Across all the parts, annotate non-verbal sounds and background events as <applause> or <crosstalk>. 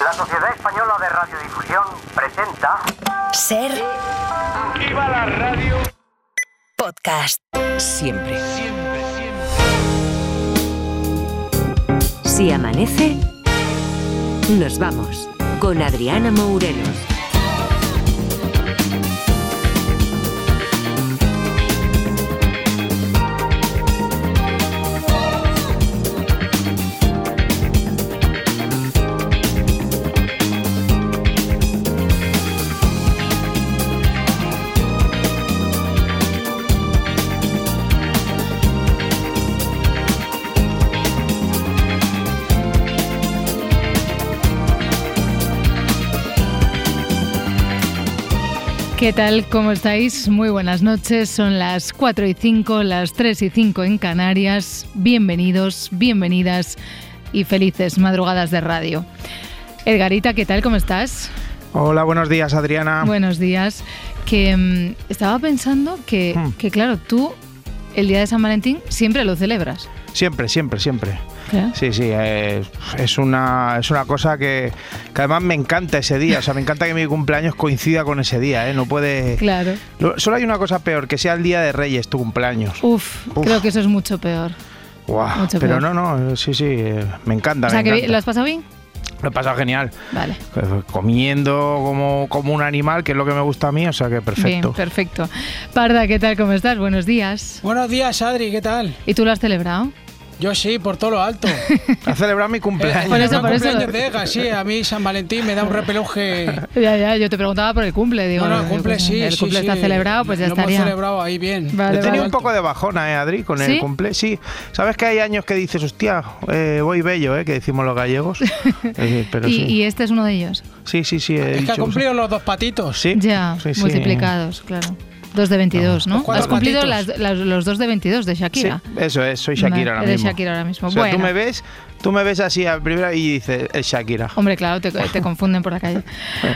La Sociedad Española de Radiodifusión presenta Ser ¡Viva la radio! podcast. Siempre. Siempre, siempre. Si amanece, nos vamos con Adriana Mourelos. ¿Qué tal? ¿Cómo estáis? Muy buenas noches. Son las 4 y 5, las 3 y 5 en Canarias. Bienvenidos, bienvenidas y felices madrugadas de radio. Edgarita, ¿qué tal? ¿Cómo estás? Hola, buenos días, Adriana. Buenos días. Que mm, estaba pensando que, Hmm. que, claro, tú el día de San Valentín siempre lo celebras. Siempre, siempre, siempre. ¿Eh? Sí, sí, eh, es, una, es una cosa que, que además me encanta ese día. O sea, me encanta que mi cumpleaños coincida con ese día, ¿eh? No puede... Claro. Lo- Solo hay una cosa peor, que sea el día de Reyes tu cumpleaños. Uf, Uf. creo que eso es mucho peor. Mucho Pero peor. no, no, sí, sí, eh, me encanta. o sea, me que encanta. ¿lo has pasado bien? Lo he pasado genial. Vale. Comiendo como, como un animal, que es lo que me gusta a mí, o sea que perfecto. Bien, perfecto. Parda, ¿qué tal? ¿Cómo estás? Buenos días. Buenos días, Adri, ¿qué tal? ¿Y tú lo has celebrado? Yo sí, por todo lo alto. <laughs> Ha celebrado mi cumpleaños. Por eso, el por eso. cumpleaños de Ega, sí, <laughs> a mí San Valentín me da un repeluje. <laughs> Ya, ya, yo te preguntaba por el cumple. Digo, No, no, el cumple pues, sí, El cumple sí. está celebrado, pues ya lo estaría. hemos celebrado ahí bien. Vale, He tenido un poco de bajona, ¿eh, Adri? Con ¿Sí? el cumple. Sí. ¿Sabes que hay años que dices, hostia, eh, voy bello, ¿eh? Que decimos los gallegos. Eh, pero y, sí. y este es uno de ellos. sí, sí, sí. he Es que ha cumplido los dos patitos. Sí. Ya, sí, sí. multiplicados, claro. Dos de 22, ¿no? Has cumplido las- las- los dos de 22 de Sí, Shakira. eso es, soy Shakira ahora mismo. Shakira ahora mismo. O sea, bueno, tú me ves, tú me ves así a primera y dices, es Shakira. Hombre, claro, te, te <laughs> confunden por la calle.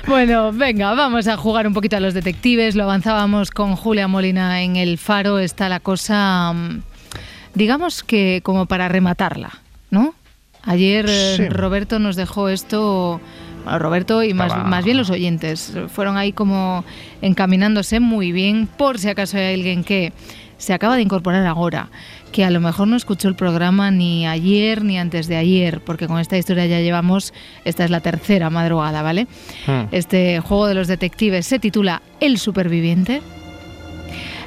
Bueno, venga, vamos a jugar un poquito a los detectives. Lo avanzábamos con Julia Molina en el Faro. Está la cosa, mm, digamos que como para rematarla, ¿no? Ayer eh, Sí. Roberto nos dejó esto, Roberto y más, más bien los oyentes, fueron ahí como encaminándose muy bien, por si acaso hay alguien que se acaba de incorporar ahora, que a lo mejor no escuchó el programa ni ayer ni antes de ayer, porque con esta historia ya llevamos, esta es la tercera madrugada, ¿vale? Hmm. Este juego de los detectives se titula El superviviente.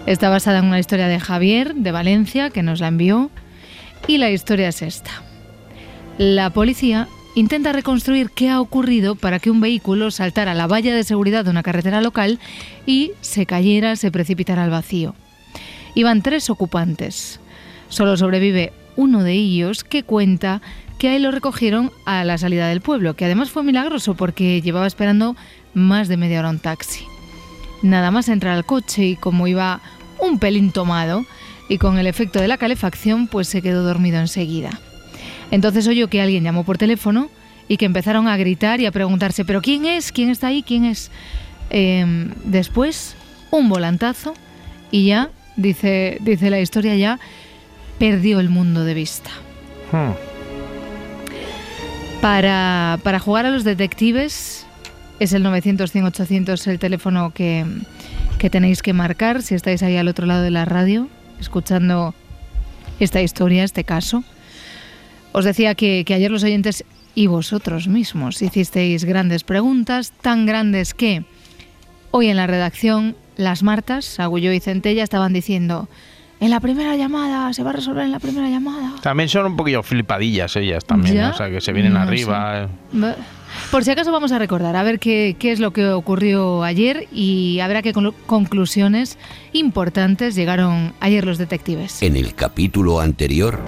Está basada en una historia de Javier, de Valencia, que nos la envió. Y la historia es esta. La policía intenta reconstruir qué ha ocurrido para que un vehículo saltara la valla de seguridad de una carretera local y se cayera, se precipitara al vacío. Iban tres ocupantes. Solo sobrevive uno de ellos que cuenta que ahí lo recogieron a la salida del pueblo, que además fue milagroso porque llevaba esperando más de media hora un taxi. Nada más entrar al coche y como iba un pelín tomado y con el efecto de la calefacción, pues se quedó dormido enseguida. Entonces oyó que alguien llamó por teléfono y que empezaron a gritar y a preguntarse, ¿pero quién es? ¿Quién está ahí? ¿Quién es? Em, después, un volantazo y ya, dice, dice la historia, ya perdió el mundo de vista. Hmm. Para, para jugar a los detectives es el 900-100-800 el teléfono que, que tenéis que marcar si estáis ahí al otro lado de la radio escuchando esta historia, este caso. Os decía que, que ayer los oyentes y vosotros mismos hicisteis grandes preguntas, tan grandes que hoy en la redacción las Martas, Agullo y Centella, estaban diciendo, en la primera llamada, se va a resolver en la primera llamada. También son un poquillo flipadillas ellas también, Ya, ¿eh? o sea, que se vienen no arriba. eh. Por si acaso vamos a recordar, a ver qué, qué es lo que ocurrió ayer y a ver a qué conclu- conclusiones importantes llegaron ayer los detectives. En el capítulo anterior,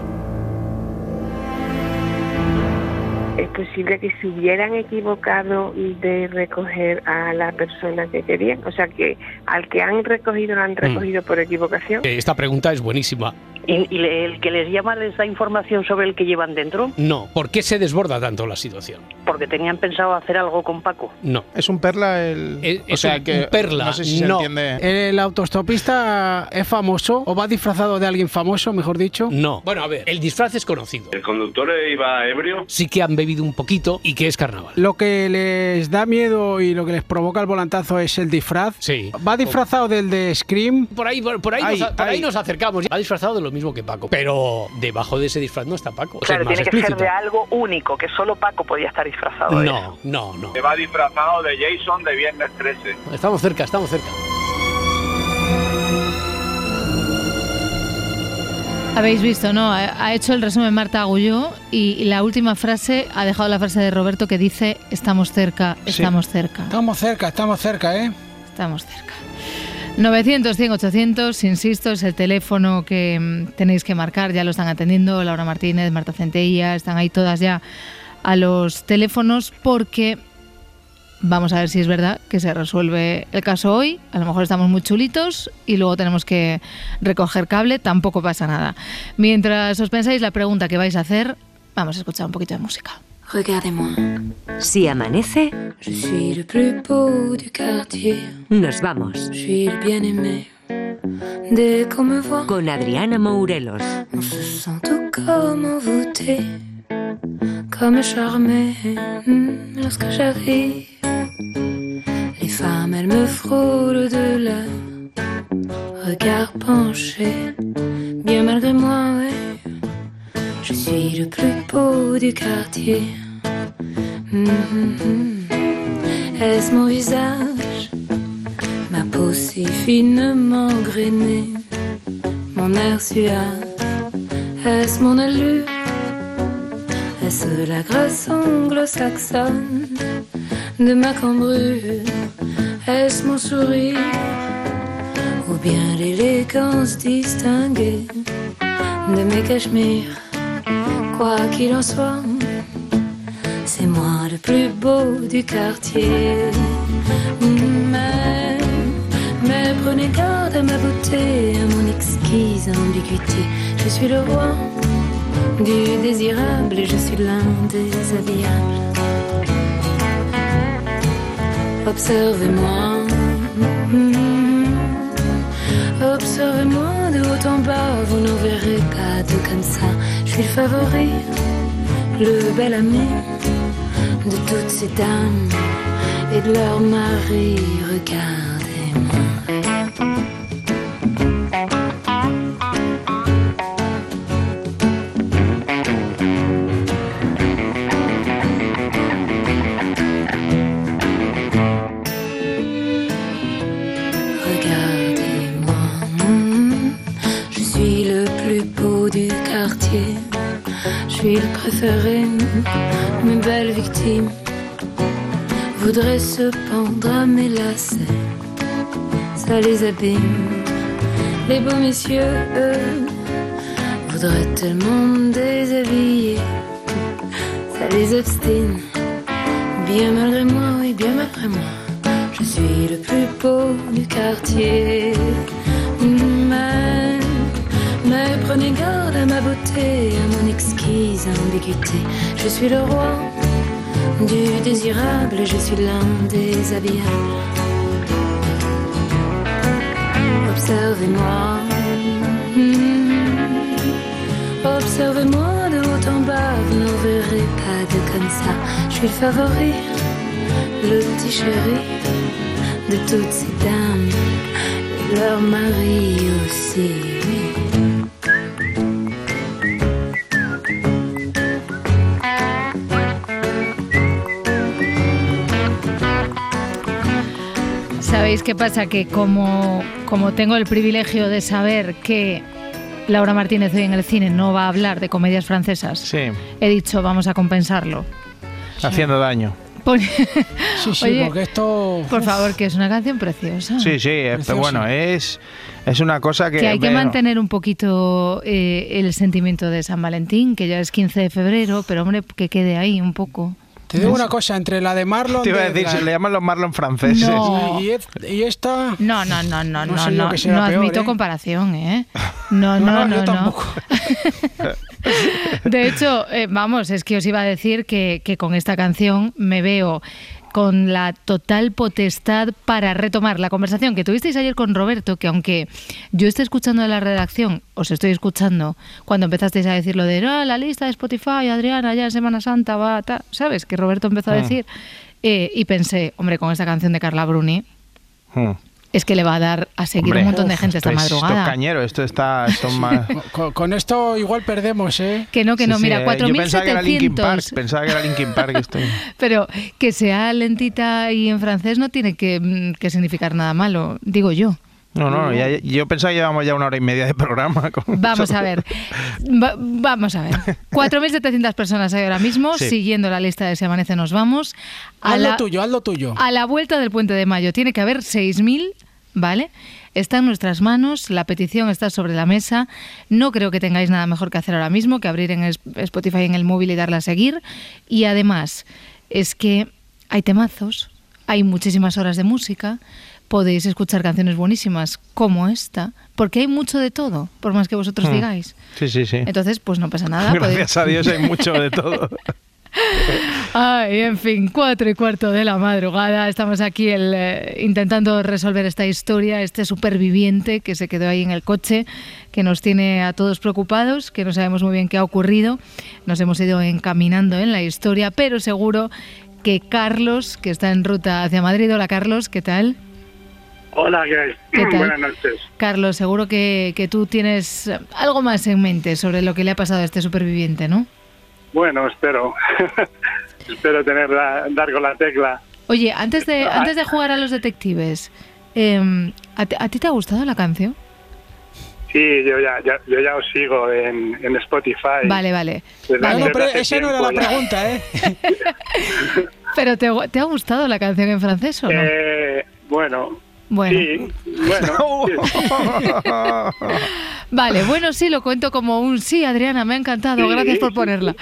es posible que se hubieran equivocado de recoger a la persona que querían, o sea que al que han recogido lo han recogido por equivocación. Eh, Esta pregunta es buenísima. ¿Y, y el que les llama les da información sobre el que llevan dentro? No. ¿Por qué se desborda tanto la situación? Porque tenían pensado hacer algo con Paco. No. Es un perla el. Es- o es sea un- que. un perla, No sé si no. se entiende. ¿El autostopista es famoso o va disfrazado de alguien famoso, mejor dicho? No. Bueno, a ver, el disfraz es conocido. ¿El conductor iba ebrio? Sí que han bebido ido un poquito y que es carnaval. Lo que les da miedo y lo que les provoca el volantazo es el disfraz. Sí. Va disfrazado del de Scream. Por ahí, por, por ahí, Ay, nos, por ahí ay. nos acercamos. Ha disfrazado de lo mismo que Paco. Pero debajo de ese disfraz no está Paco. Claro, el más tiene que ser de algo único, que solo Paco podía estar disfrazado. No, no, no. Se va disfrazado de Jason de Viernes 13. Estamos cerca, estamos cerca. Habéis visto, ¿no? Ha hecho el resumen Marta Agulló y, y la última frase ha dejado la frase de Roberto que dice estamos cerca, estamos cerca, Estamos cerca, estamos cerca, ¿eh? estamos cerca. 900, 100, 800, insisto, es el teléfono que mm, tenéis que marcar, ya lo están atendiendo Laura Martínez, Marta Centella, están ahí todas ya a los teléfonos porque vamos a ver si es verdad que se resuelve el caso hoy, a lo mejor estamos muy chulitos y luego tenemos que recoger cable, tampoco pasa nada. Mientras os pensáis la pregunta que vais a hacer, vamos a escuchar un poquito de música. Regardez-moi, Si amanece, je suis le plus beau du quartier. nos vamos. Je suis le bien-aimé. Dès qu'on me voit, Con Adriana Mourelos. on se sent tout comme envoûté, comme charmé hmm, lorsque j'arrive. Les femmes, elles me frôlent de leur regard penché, bien malgré moi, ouais. Je suis le plus beau du quartier. Hmm. Est-ce mon visage, ma peau si finement grainée, mon air suave? Est-ce mon allure? Est-ce la grâce anglo-saxonne de ma cambrure? Est-ce mon sourire? Ou bien l'élégance distinguée de mes cachemires? Quoi qu'il en soit, c'est moi le plus beau du quartier. Mais, mais prenez garde à ma beauté, à mon exquise ambiguïté. Je suis le roi du désirable et je suis l'un des habillables. Observez-moi. Observez-moi de haut en bas, vous n'en verrez pas de comme ça. Je suis le favori, le bel ami de toutes ces dames et de leurs maris. Regardez-moi. Mes belles victimes voudraient se pendre à mes lacets. Ça les abîme. Les beaux messieurs, eux, voudraient tellement me déshabiller. Ça les obstine. Bien malgré moi, oui, bien malgré moi. Je suis le plus beau du quartier. Prenez garde à ma beauté, à mon exquise ambiguïté. Je suis le roi du désirable je suis l'un des habillables. Observez-moi. Hmm. Observez-moi de haut en bas, vous n'en verrez pas de comme ça. Je suis le favori, le petit chéri de toutes ces dames, et leur mari aussi. ¿Sabéis qué pasa? Que como, como tengo el privilegio de saber que Laura Martínez hoy en el cine no va a hablar de comedias francesas, Sí, he dicho vamos a compensarlo. haciendo daño. Pon- Sí, sí, Oye, porque esto. Por favor, que es una canción preciosa. Sí, sí, Precioso. bueno, es, es una cosa que... Que hay que bueno, mantener un poquito eh, el sentimiento de San Valentín, que ya es 15 de febrero, pero hombre, que quede ahí un poco. Te digo una cosa, entre la de Marlon. Te iba a de decir, se le llaman los Marlon franceses. No. Y, y- esta. No, no, no, no, No no, no, no peor, admito ¿eh? comparación, ¿eh? <laughs> No, no, No, no, no, yo no. tampoco. <laughs> De hecho, eh, vamos, es que os iba a decir que, que con esta canción me veo con la total potestad para retomar la conversación que tuvisteis ayer con Roberto, que aunque yo esté escuchando de la redacción, os estoy escuchando cuando empezasteis a decir lo de "Ah, la lista de Spotify, Adriana, ya en Semana Santa va, ta", ¿sabes? Que Roberto empezó a Mm. decir. Eh, y pensé, hombre, con esta canción de Carla Bruni, Hmm. Es que le va a dar a seguir Hombre, un montón de gente esta es- Esto es madrugada. cañero, esto está... Es más... Con, con esto igual perdemos, ¿eh? Que no, que Sí, no, sí, mira, eh, Yo pensaba que era Linkin Park, 4.700. pensaba que era Linkin Park esto. <laughs> Pero que sea lentita y en francés no tiene que, mm, que significar nada malo, digo yo. No, no, ya- yo pensaba que llevamos ya una hora y media de programa. con- Vamos a ver. Va- vamos a ver. <laughs> 4.700 personas hay ahora mismo Sí. siguiendo la lista de Si Amanece Nos Vamos. A Haz la, lo tuyo, haz lo tuyo. a la vuelta del puente de mayo tiene que haber 6.000, ¿vale? Está en nuestras manos, la petición está sobre la mesa. No creo que tengáis nada mejor que hacer ahora mismo que abrir en Spotify en el móvil y darle a seguir. Y además, es que hay temazos, hay muchísimas horas de música, podéis escuchar canciones buenísimas como esta, porque hay mucho de todo, por más que vosotros Hmm. digáis. Sí, sí, sí. Entonces, pues no pasa nada. podéis- Gracias a Dios hay mucho de todo. <laughs> Ay, en fin, cuatro y cuarto de la madrugada. Estamos aquí el, eh, intentando resolver esta historia, este superviviente que se quedó ahí en el coche, que nos tiene a todos preocupados, que no sabemos muy bien qué ha ocurrido. Nos hemos ido encaminando en la historia, pero seguro que Carlos, que está en ruta hacia Madrid, hola Carlos, ¿qué tal? Hola, ¿qué hay? ¿Qué tal? Buenas noches. Carlos, seguro que, que tú tienes algo más en mente sobre lo que le ha pasado a este superviviente, ¿no? Bueno, espero. <laughs> espero tener la- dar con la tecla. Oye, antes de, antes de jugar a los detectives, em, ¿a, ti- a ti te ha gustado la canción? Sí, yo ya, ya- yo ya os sigo en, en Spotify. Vale, vale. No, pero esa no era la pregunta, ¿eh? <laughs> Pero ¿te, te ha gustado la canción en francés o no? Eh, bueno, bueno, sí, bueno. <laughs> sí. <laughs> vale, bueno, sí, lo cuento como un sí, Adriana, me ha encantado, Sí. gracias por ponerla.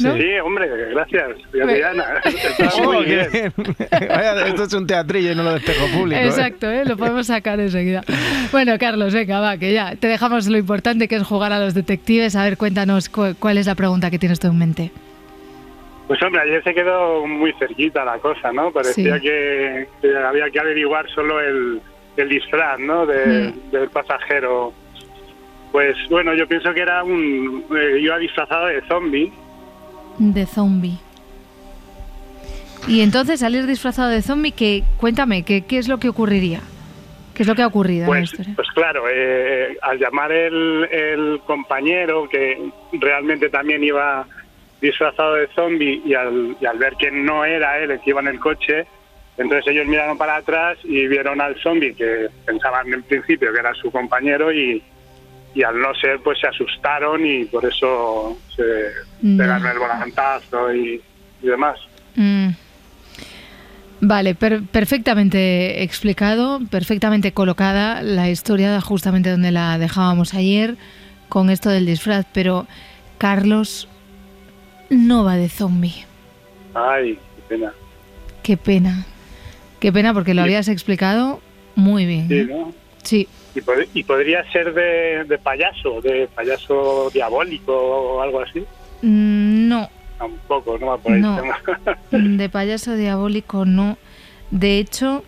¿No? Sí, hombre, gracias, Adriana. <laughs> Está Oh, muy qué bien. bien. Vaya, esto es un teatrillo y no lo de espejo público. ¿eh? Exacto, ¿eh? lo podemos sacar enseguida. Bueno, Carlos, venga, va, que ya te dejamos lo importante que es jugar a los detectives. A ver, cuéntanos cu- cuál es la pregunta que tienes tú en mente. Pues hombre, ayer se quedó muy cerquita la cosa, ¿no? Parecía Sí. que, que había que averiguar solo el, el disfraz, ¿no? De- Mm. Del pasajero. Pues bueno, yo pienso que era un... eh, iba disfrazado de zombie. De zombie. Y entonces salir disfrazado de zombie, que cuéntame, ¿qué, ¿qué es lo que ocurriría? ¿Qué es lo que ha ocurrido en la Pues, historia? pues claro, eh, al llamar el, el compañero, que realmente también iba disfrazado de zombie, y al, y al ver que no era él el que iba en el coche, entonces ellos miraron para atrás y vieron al zombie, que pensaban en principio que era su compañero, y, y al no ser, pues se asustaron y por eso se Ya. pegaron el volantazo y, y demás. Mm. Vale, per- perfectamente explicado, perfectamente colocada la historia justamente donde la dejábamos ayer con esto del disfraz, pero Carlos no va de zombie. Ay, qué pena. Qué pena. Qué pena porque lo Sí. habías explicado muy bien. Sí, ¿eh? ¿no? Sí. Y, pod- y podría ser de, de payaso, de payaso diabólico o algo así. Mm, No, Tampoco, no va por ahí. No. <laughs> de <laughs> payaso diabólico no. De hecho,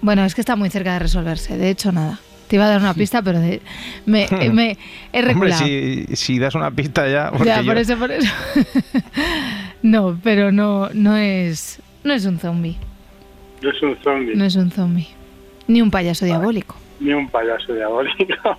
bueno, es que está muy cerca de resolverse. De hecho, nada. Te iba a dar una <laughs> pista, pero de- me, <laughs> me he Hombre, reculado. si, si das una pista ya. ya, yo- por eso, por eso. <laughs> no, pero no, no es, no es un zombie. No es un zombie, No es un zombie. Ni un payaso diabólico. ni un payaso diabólico.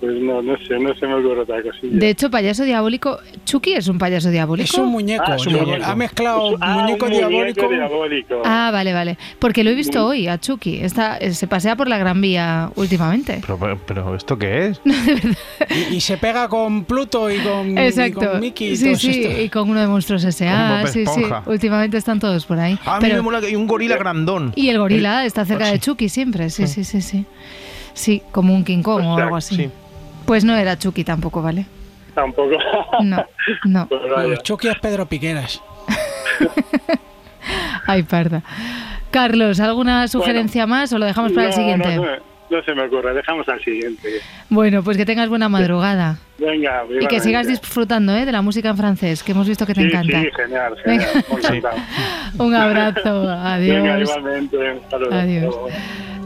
Pues no, no sé, no se me ocurre otra cosilla. De hecho, payaso diabólico, Chucky es un payaso diabólico. Es un muñeco. Ah, es un muñeco. Ha mezclado Ah, muñeco un diabólico. muñeco diabólico. Ah, vale, vale. Porque lo he visto hoy a Chucky. Está, eh, se pasea por la Gran Vía últimamente. Pero, pero, ¿esto qué es? <laughs> Y, y se pega con Pluto y con, y Exacto. con Mickey y sí, sí, y con uno de monstruos S.A. Sí, sí. Últimamente están todos por ahí. Ah, a mí Pero- me mola que hay un gorila grandón. y el gorila está cerca de Chucky siempre. Sí, sí, sí, sí. Sí, como un King Kong o algo así. sí. Pues no era Chucky tampoco, ¿vale? Tampoco. No, no. <laughs> Pues vaya. Chucky es Pedro Piqueras. <laughs> Ay, parda. Carlos, ¿alguna sugerencia más o lo dejamos para el No, siguiente? No, no se me ocurre. Dejamos al siguiente. Bueno, pues que tengas buena madrugada. Venga, Y que sigas disfrutando ¿eh? de la música en francés, que hemos visto que te Sí, encanta. Sí, genial, Venga. genial. <laughs> Un abrazo, adiós. Venga, igualmente. Adiós.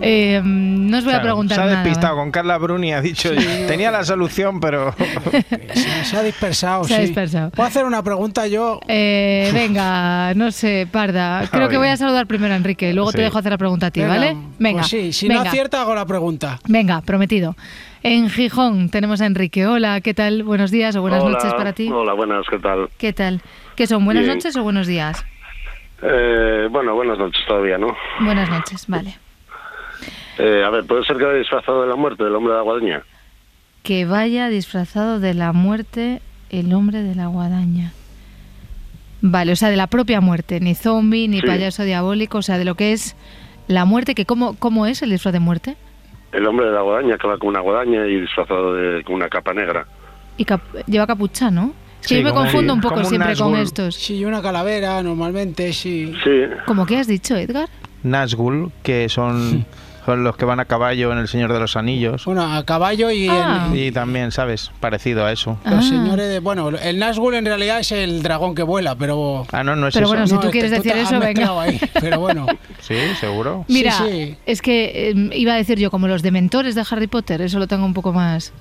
Eh, no os voy a preguntar Se ha nada. despistado con Carla Bruni, ha dicho, tenía la solución, pero... <laughs> Se, se ha dispersado, Se ha sí. dispersado. ¿Puedo hacer una pregunta yo? Eh, venga, no sé, Parda. <laughs> Creo que voy a saludar primero a Enrique y luego te Sí. dejo hacer la pregunta a ti, Venga, ¿vale? Venga. Pues sí, si venga. no acierta hago la pregunta. Venga, prometido. En Gijón tenemos a Enrique. Hola, ¿qué tal? Buenos días o buenas Hola, noches para ti. Hola, buenas, ¿qué tal? ¿Qué tal? ¿Qué son? ¿Buenas Bien. noches o buenos días? Eh, bueno, buenas noches todavía, ¿no? Buenas noches, vale. Eh, a ver, ¿puede ser que haya disfrazado de la muerte del hombre de la guadaña? Que vaya disfrazado de la muerte el hombre de la guadaña. Vale, o sea, de la propia muerte, ni zombie, ni Sí. payaso diabólico, o sea, de lo que es la muerte, que cómo, cómo es el disfraz de muerte. El hombre de la guadaña que va con una guadaña y disfrazado de con una capa negra. Y cap- lleva capucha, ¿no? Sí, yo me confundo un poco un siempre con estos. Sí, una calavera, normalmente, sí. Sí. ¿Cómo que has dicho, Edgar? Nazgûl, que son, <laughs> son los que van a caballo en El Señor de los Anillos. Bueno, a caballo y Ah. en- Y también, ¿sabes? Parecido a eso. los señores de... Bueno, el Nazgûl en realidad es el dragón que vuela, pero... Ah, no, no es Pero eso. bueno, si tú quieres decir eso, venga. ahí, pero bueno. <laughs> Sí, seguro. <laughs> Mira, Sí, sí. es que eh, iba a decir yo, como los dementores de Harry Potter, eso lo tengo un poco más...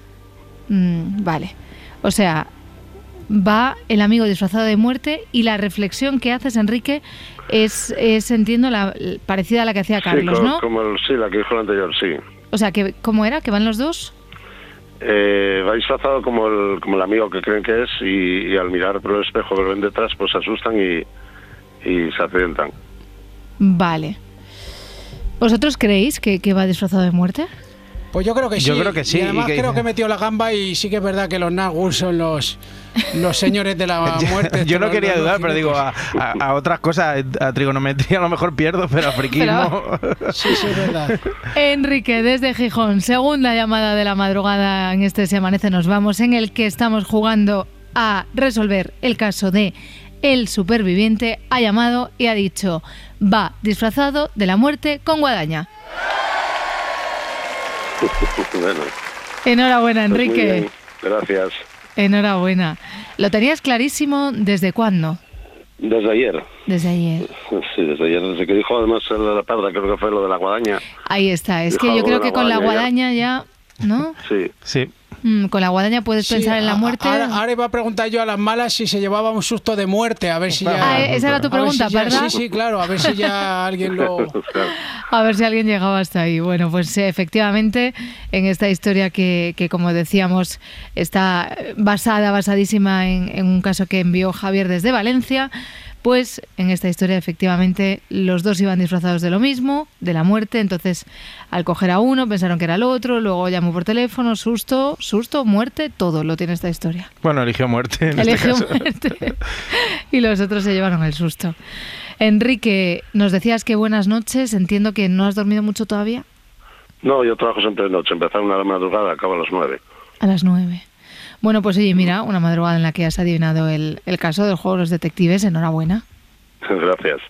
Mm, vale. O sea, va el amigo disfrazado de muerte y la reflexión que haces, Enrique, es, es entiendo, la, parecida a la que hacía Carlos, sí, co- ¿no? como el, sí, la que dijo el anterior, sí. O sea, que ¿cómo era? ¿Que van los dos? Eh, va disfrazado como el, como el amigo que creen que es y, y al mirar por el espejo que lo ven detrás, pues se asustan y, y se accidentan. Vale. ¿Vosotros creéis que, que va disfrazado de muerte? Pues yo creo que sí. Yo creo que sí, Y además y que- creo que metió la gamba y sí que es verdad que los Nazgûl son los, los señores de la <laughs> muerte. Yo no quería dudar, pero digo, a, a- a otras cosas, a trigonometría a lo mejor pierdo, pero a friquismo... <laughs> Sí, sí, es verdad. Enrique, desde Gijón, segunda llamada de la madrugada en este Se Amanece Nos Vamos, en el que estamos jugando a resolver el caso de el superviviente, ha llamado y ha dicho, va disfrazado de la muerte con guadaña. <laughs> bueno, Enhorabuena, pues Enrique. Gracias. Enhorabuena. ¿Lo tenías clarísimo desde cuándo? Desde ayer. Desde ayer. Sí, desde ayer, desde que dijo además el de la parda, creo que fue lo de la guadaña. Ahí está. Es Dijo que yo creo que con la guadaña guadaña ya, ¿no? Sí. Sí. Mm, con la guadaña puedes Sí, pensar en la a- muerte. Ahora, ahora iba a preguntar yo a las malas si se llevaba un susto de muerte, a ver si ya. Ah, esa era tu a ver pregunta, si ya- ¿verdad? Sí, sí, claro, a ver si ya <laughs> alguien lo. A ver si alguien llegaba hasta ahí. Bueno, pues eh, efectivamente, en esta historia que, que, como decíamos, está basada, basadísima en, en un caso que envió Javier desde Valencia, pues en esta historia efectivamente los dos iban disfrazados de lo mismo, de la muerte, entonces al coger a uno pensaron que era el otro, luego llamó por teléfono, susto, susto, muerte, todo lo tiene esta historia. Bueno, eligió muerte en Eligió este caso. muerte. <laughs> y los otros se llevaron el susto. Enrique, nos decías que buenas noches. Entiendo que no has dormido mucho todavía. No, yo trabajo siempre de noche. Empezar una de la madrugada, acabo a las nueve. A las nueve. Bueno, pues oye, mira, una madrugada en la que has adivinado el, el caso del juego de los detectives. Enhorabuena. <laughs> Gracias.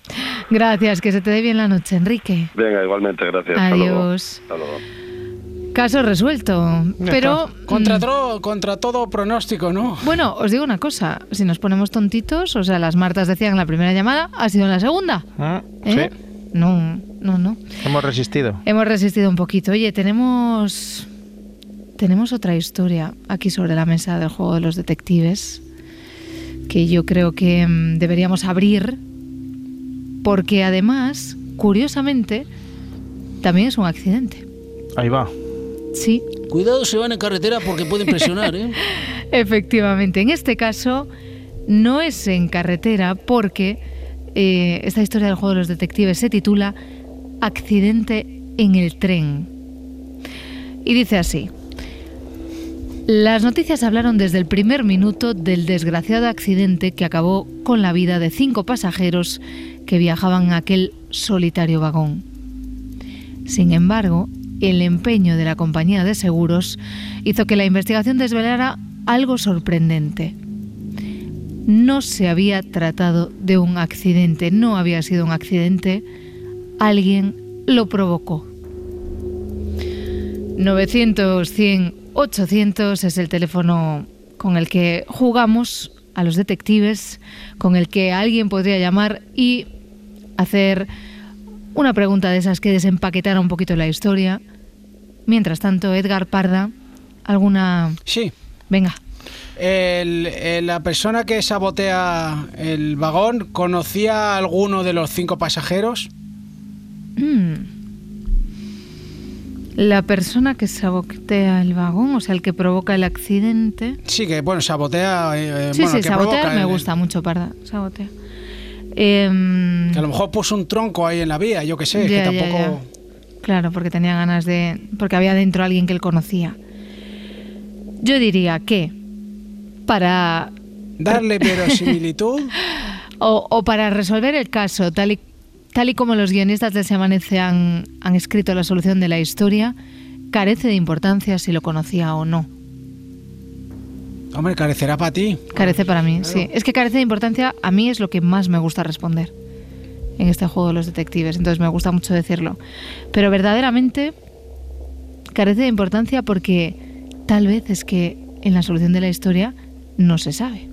Gracias, que se te dé bien la noche, Enrique. Venga, igualmente, gracias. Hasta luego. Adiós. Hasta luego. Caso resuelto. Pero Contra, mm, tro- contra todo pronóstico, ¿no? Bueno, os digo una cosa, si nos ponemos tontitos, o sea, las Martas decían en la primera llamada, ha sido en la segunda. Ah, ¿Eh? Sí, No, no, no. hemos resistido. Hemos resistido un poquito. Oye, tenemos tenemos otra historia aquí sobre la mesa del juego de los detectives que yo creo que mm, deberíamos abrir porque además, curiosamente, también es un accidente. Ahí va. Sí, Cuidado, se van en carretera porque pueden presionar, ¿eh? <laughs> efectivamente. En este caso no es en carretera porque eh, esta historia del juego de los detectives se titula Accidente en el tren. Y dice así. Las noticias hablaron desde el primer minuto del desgraciado accidente que acabó con la vida de cinco pasajeros que viajaban en aquel solitario vagón. Sin embargo, el empeño de la compañía de seguros hizo que la investigación desvelara algo sorprendente. No se había tratado de un accidente, no había sido un accidente, alguien lo provocó. 900 100 800 es el teléfono con el que jugamos a los detectives, con el que alguien podría llamar y hacer una pregunta de esas que desempaquetara un poquito la historia. Mientras tanto, Edgar Parda, ¿alguna...? Sí. Venga. El- el- la persona que sabotea el vagón conocía a alguno de los cinco pasajeros. Mm. La persona que sabotea el vagón, o sea, el que provoca el accidente. Sí, que bueno, sabotea. eh, Sí, bueno, sí, que sabotear me el- gusta mucho, Parda. Sabotea. Em, Que a lo mejor puso un tronco ahí en la vía, yo que sé, que Ya, ya, tampoco. Claro, porque tenía ganas de. Porque había dentro alguien que él conocía. Yo diría que para. Darle <laughs> verosimilitud. O, o para resolver el caso, tal y, tal y como los guionistas de Se Amanece han, han escrito la solución de la historia, carece de importancia si lo conocía o no. Hombre, carecerá para ti. Carece para mí, sí. Es que carece de importancia, a mí es lo que más me gusta responder en este juego de los detectives, entonces me gusta mucho decirlo. Pero verdaderamente carece de importancia porque tal vez es que en la solución de la historia no se sabe.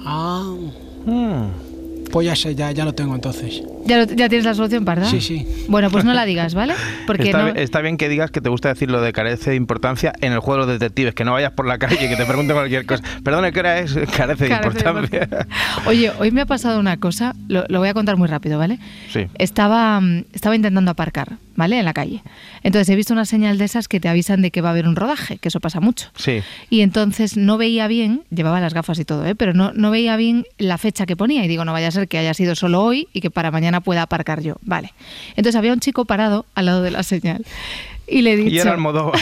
Ah. Hmm. Pues ya sé, ya, ya lo tengo entonces. ¿Ya, lo- ya tienes la solución, Parda? Sí, sí. Bueno, pues no la digas, ¿vale? <laughs> Porque está, no... bi- está bien que digas que te gusta decir lo de carece de importancia en el juego de los detectives, que no vayas por la calle y que te pregunten cualquier cosa. Perdone, ¿qué hora es? <laughs> Carece de Carece de importancia. Oye, hoy me ha pasado una cosa, lo, lo voy a contar muy rápido, ¿vale? Sí. Estaba, mm, estaba intentando aparcar, ¿vale? En la calle. Entonces he visto una señal de esas que te avisan de que va a haber un rodaje, que eso pasa mucho. Sí. Y entonces no veía bien, llevaba las gafas y todo, ¿eh? pero no, no veía bien la fecha que ponía. Y digo, no vaya a ser que haya sido solo hoy y que para mañana pueda aparcar yo. Vale. Entonces había un chico parado al lado de la señal. Y le he dicho. Y era Almodóvar.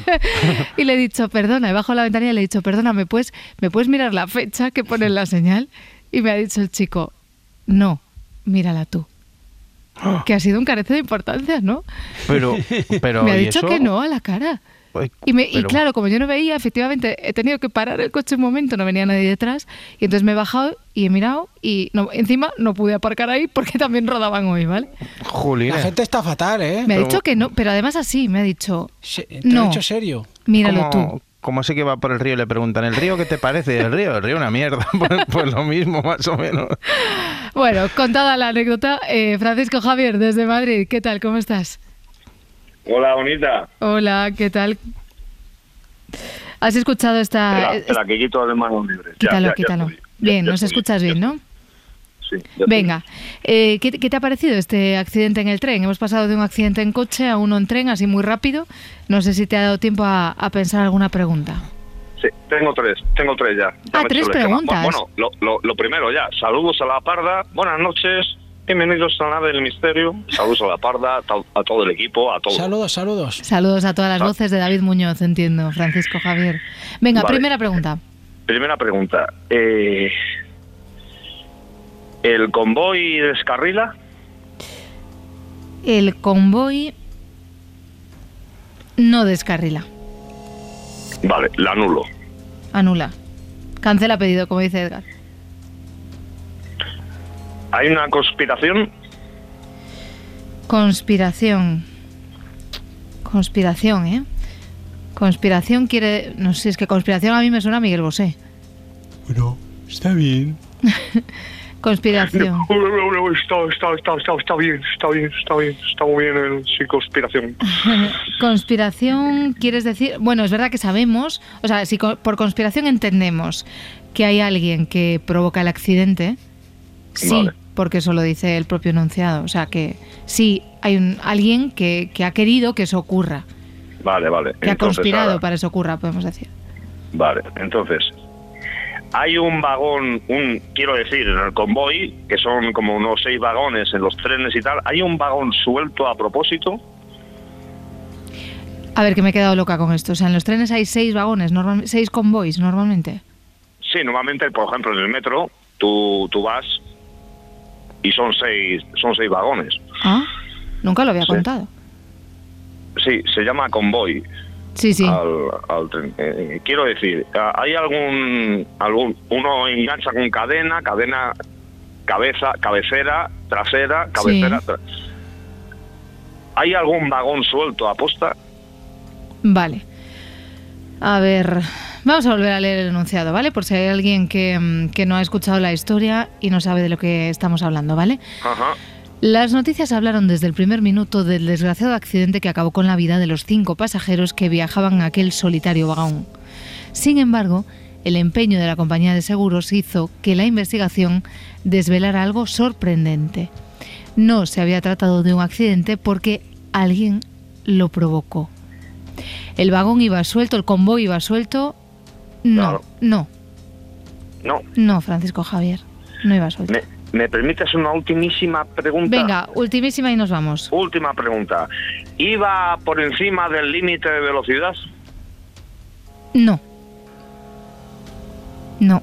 <laughs> y le he dicho, perdona, he bajado la ventanilla y le he dicho, perdona, ¿me puedes, ¿me puedes mirar la fecha que pone en la señal? Y me ha dicho el chico, no, mírala tú. Que ha sido un carece de importancia, ¿no? Pero, pero <laughs> me ha ¿y dicho eso? que no a la cara. Y, me- y claro, como yo no veía, efectivamente, he tenido que parar el coche un momento, no venía nadie detrás, y entonces me he bajado y he mirado, y no, encima no pude aparcar ahí porque <laughs> también rodaban hoy, ¿vale? Jolines. La gente está fatal, ¿eh? Me ha dicho que no, pero además así, me ha dicho, ¿Te no, lo ha dicho serio? míralo como, tú. Como sé que va por el río y le preguntan, ¿el río qué te parece? El río, el río una mierda. <laughs> Pues, pues lo mismo, más o menos. Bueno, contada la anécdota, eh, Francisco Javier, desde Madrid, ¿qué tal? ¿Cómo estás? Hola, bonita. Hola, ¿qué tal? ¿Has escuchado esta...? Espera, que quito de manos libres. Quítalo, ya, ya quítalo. Bien, nos escuchas bien, ¿no? Sí. Venga, eh, ¿qué, qué te ha parecido este accidente en el tren? Hemos pasado de un accidente en coche a uno en tren, así muy rápido. No sé si te ha dado tiempo a, a pensar alguna pregunta. Sí, tengo tres, tengo tres ya. Ya Ah, tres preguntas. Bueno, lo, lo, lo primero ya, saludos a la parda, buenas noches, bienvenidos a la nave del misterio, saludos a la parda, a todo el equipo, a todos. Saludos, saludos. Saludos a todas las voces de David Muñoz, entiendo, Francisco Javier. Venga, Vale. primera pregunta. Primera pregunta, eh, ¿el convoy descarrila? El convoy no descarrila, Vale, la anulo. anula. Cancela pedido, como dice Edgar. ¿Hay una conspiración? Conspiración. Conspiración, ¿eh? Conspiración quiere... No sé, es que conspiración a mí me suena a Miguel Bosé. Bueno, está bien. <laughs> Conspiración. No, no, no, está, está, está, está, está bien, está bien, está bien, está muy bien el sí, conspiración. <laughs> Conspiración, quieres decir, bueno, es verdad que sabemos, o sea, si co- por conspiración entendemos que hay alguien que provoca el accidente, sí, Vale. Porque eso lo dice el propio enunciado, o sea, que sí hay un, alguien que, que ha querido que eso ocurra, Vale, vale. que ha conspirado ahora- para eso ocurra, podemos decir. Vale, entonces, hay un vagón, un quiero decir, en el convoy, que son como unos seis vagones en los trenes y tal, hay un vagón suelto a propósito. A ver, que me he quedado loca con esto, o sea, en los trenes hay seis vagones, normal- seis convoys normalmente. Sí, normalmente, por ejemplo, en el metro, tú, tú vas y son seis, son seis vagones. Ah, nunca lo había Sí. contado. Sí, se llama convoy. Sí, sí. al, al tren. Eh, quiero decir, ¿hay algún, algún. Uno engancha con cadena, cadena, cabeza, cabecera, trasera, cabecera. tra- ¿Hay algún vagón suelto a posta? Vale. A ver, vamos a volver a leer el enunciado, ¿vale? Por si hay alguien que, mm, que no ha escuchado la historia y no sabe de lo que estamos hablando, ¿vale? Ajá. Las noticias hablaron desde el primer minuto del desgraciado accidente que acabó con la vida de los cinco pasajeros que viajaban en aquel solitario vagón. Sin embargo, el empeño de la compañía de seguros hizo que la investigación desvelara algo sorprendente. No se había tratado de un accidente porque alguien lo provocó. El vagón iba suelto, el convoy iba suelto. No, Claro. no, No. no, Francisco Javier, no iba suelto. ¿Me, me permites una ultimísima pregunta? Venga, ultimísima y nos vamos. Última pregunta. ¿Iba por encima del límite de velocidad? No. No.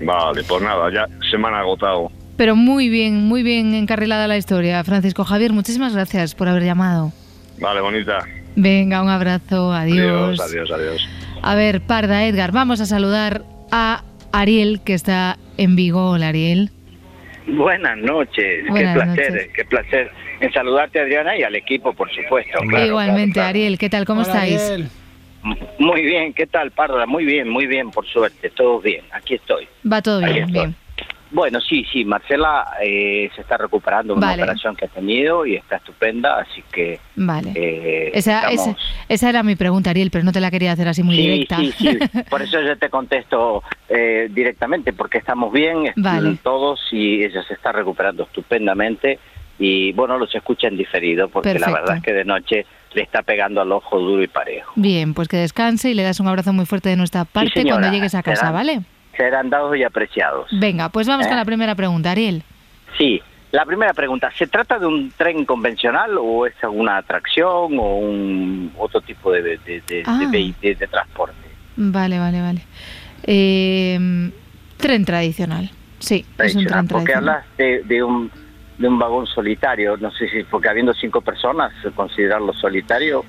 Vale, pues nada, ya se me han agotado. Pero muy bien, muy bien encarrilada la historia. Francisco Javier, muchísimas gracias por haber llamado. Vale, bonita. Venga, un abrazo, adiós. Adiós, adiós, adiós. A ver, Parda, Edgar, vamos a saludar a Ariel, que está en Vigo. Hola, Ariel. Buenas noches, Buenas qué placer, noches. qué placer en saludarte Adriana y al equipo, por supuesto. claro, Igualmente, claro, Ariel, ¿qué tal? ¿Cómo Hola, estáis? Muy bien, ¿qué tal, Parda? Muy bien, muy bien, por suerte, todo bien, aquí estoy. Va todo bien, bien. Bueno, sí, sí, Marcela eh, se está recuperando de una operación que ha tenido y está estupenda, así que Vale. eh, Esa, estamos- esa, esa era mi pregunta, Ariel, pero no te la quería hacer así muy sí, directa. Sí, sí, <laughs> por eso yo te contesto eh, directamente, porque estamos bien Vale. todos y ella se está recuperando estupendamente y bueno, los escucha en diferido, porque la verdad es que de noche le está pegando al ojo duro y parejo. Bien, pues que descanse y le das un abrazo muy fuerte de nuestra parte señora. cuando llegues a casa, ¿vale? Serán dados y apreciados. Venga, pues vamos ¿Eh? con la primera pregunta, Ariel. Sí, la primera pregunta, ¿se trata de un tren convencional o es alguna atracción o un otro tipo de, de, Ah. de- transporte? Vale, vale, vale. Eh, tren tradicional. Sí, es un Tradicional, tren porque tradicional. hablas de un de un vagón solitario, no sé si porque habiendo cinco personas considerarlo solitario.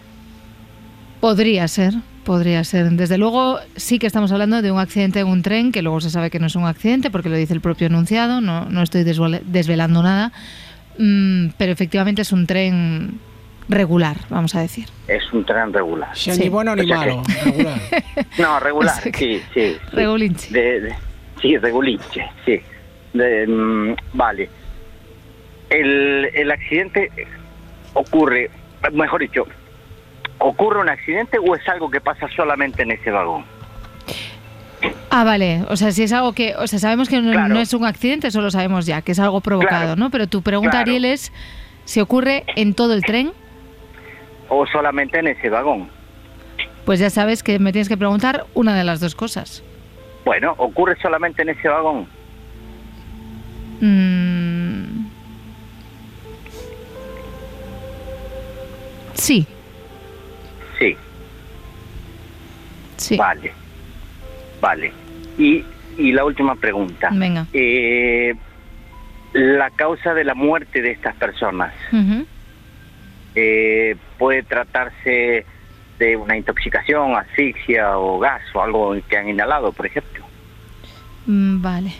Podría ser, podría ser. Desde luego sí que estamos hablando de un accidente en un tren, que luego se sabe que no es un accidente porque lo dice el propio enunciado, no, no estoy desvela- desvelando nada, Mm, pero efectivamente es un tren regular, vamos a decir. Es un tren regular. Si ni bueno ni O sea que- malo, <laughs> regular. No, regular, sí, sí. sí. Regulinche. De- de- sí, regulinche, sí. De, mm, vale. El, el accidente ocurre, mejor dicho, ¿ocurre un accidente o es algo que pasa solamente en ese vagón? Ah, vale. O sea, si es algo que. O sea, sabemos que no, Claro. no es un accidente, eso lo sabemos ya, que es algo provocado, Claro. ¿no? Pero tu pregunta, Claro. Ariel, es si ocurre en todo el tren. ¿O solamente en ese vagón? Pues ya sabes que me tienes que preguntar una de las dos cosas. Bueno, ¿ocurre solamente en ese vagón? Mm. Sí, Sí. sí. Vale. Vale. Y, y la última pregunta. Venga. Eh, la causa de la muerte de estas personas eh, puede tratarse de una intoxicación, asfixia o gas o algo que han inhalado, por ejemplo. Mm, Vale.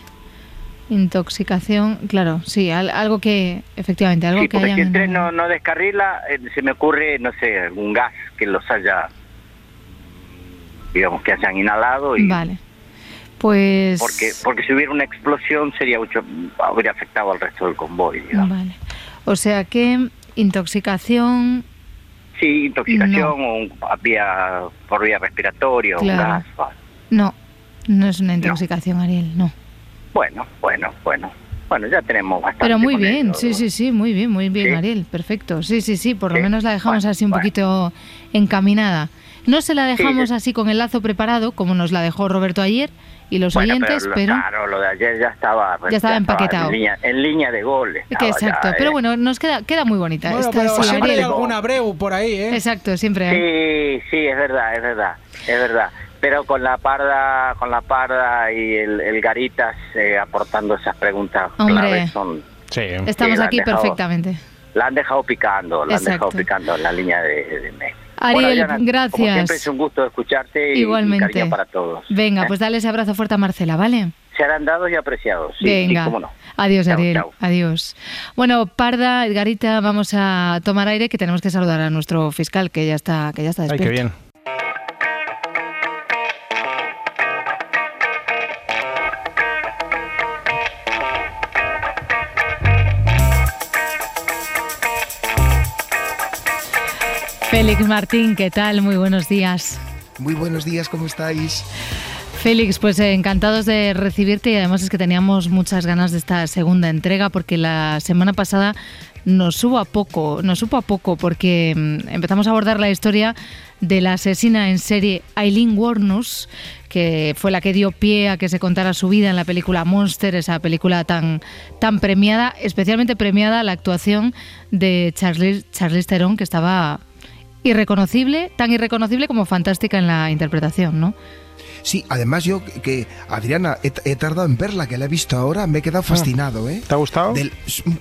Intoxicación, claro, sí, al- algo que, efectivamente, algo Sí, que porque si el tren no, no descarrila, eh, se me ocurre, no sé, algún gas que los haya, digamos, que hayan inhalado y Vale. Pues... porque porque si hubiera una explosión sería mucho habría afectado al resto del convoy digamos. Vale. O sea que intoxicación... sí intoxicación o un- vía por vía respiratoria un gas vale. No, no es una intoxicación, Ariel, no. Bueno bueno bueno bueno ya tenemos bastante Pero muy bien, sí, sí, sí, muy bien, muy bien, ¿Sí? Ariel, perfecto. Sí, sí, sí, por lo menos la dejamos bueno, así un bueno. poquito encaminada. No se la dejamos sí. así con el lazo preparado, como nos la dejó Roberto ayer y los Bueno, oyentes, lo- pero... claro lo de ayer ya estaba Ya estaba empaquetado. en línea, en línea de gol que estaba exacto, ya, pero eh. bueno, nos queda, queda muy bonita. Bueno, esta, pero siempre hay Ariel. alguna breu por ahí, ¿eh? Exacto, siempre hay. Sí, sí, es verdad, es verdad, es verdad. Pero con la parda, con la parda y el, el garitas eh, aportando esas preguntas Hombre. claves son. Estamos aquí dejado- perfectamente. La han dejado picando, la han dejado picando en la línea de, de Messi. Ariel, Diana, Como gracias. siempre es un gusto escucharte y, y Igualmente. cariño para todos. Venga, ¿eh? pues dale ese abrazo fuerte a Marcela, ¿vale? serán dados y apreciados. Sí, sí, Venga. cómo no. Adiós, Chao, Ariel. chao. Adiós. Bueno, Parda, Edgarita, vamos a tomar aire que tenemos que saludar a nuestro fiscal que ya está, que ya está Ay, despierto. qué bien. Félix Martín, ¿qué tal? Muy buenos días. Muy buenos días, ¿cómo estáis? Félix, pues eh, encantados de recibirte y además es que teníamos muchas ganas de esta segunda entrega porque la semana pasada nos supo a poco, nos supo a poco porque mm, empezamos a abordar la historia de la asesina en serie Eileen Warnus, que fue la que dio pie a que se contara su vida en la película Monster, esa película tan, tan premiada, especialmente premiada la actuación de Charlize, Charlize Theron, que estaba irreconocible, tan irreconocible como fantástica en la interpretación, ¿no? Sí, además yo que- Adriana he, he tardado en verla, que la he visto ahora, me he quedado fascinado, ¿eh? ¿Te ha gustado? Del-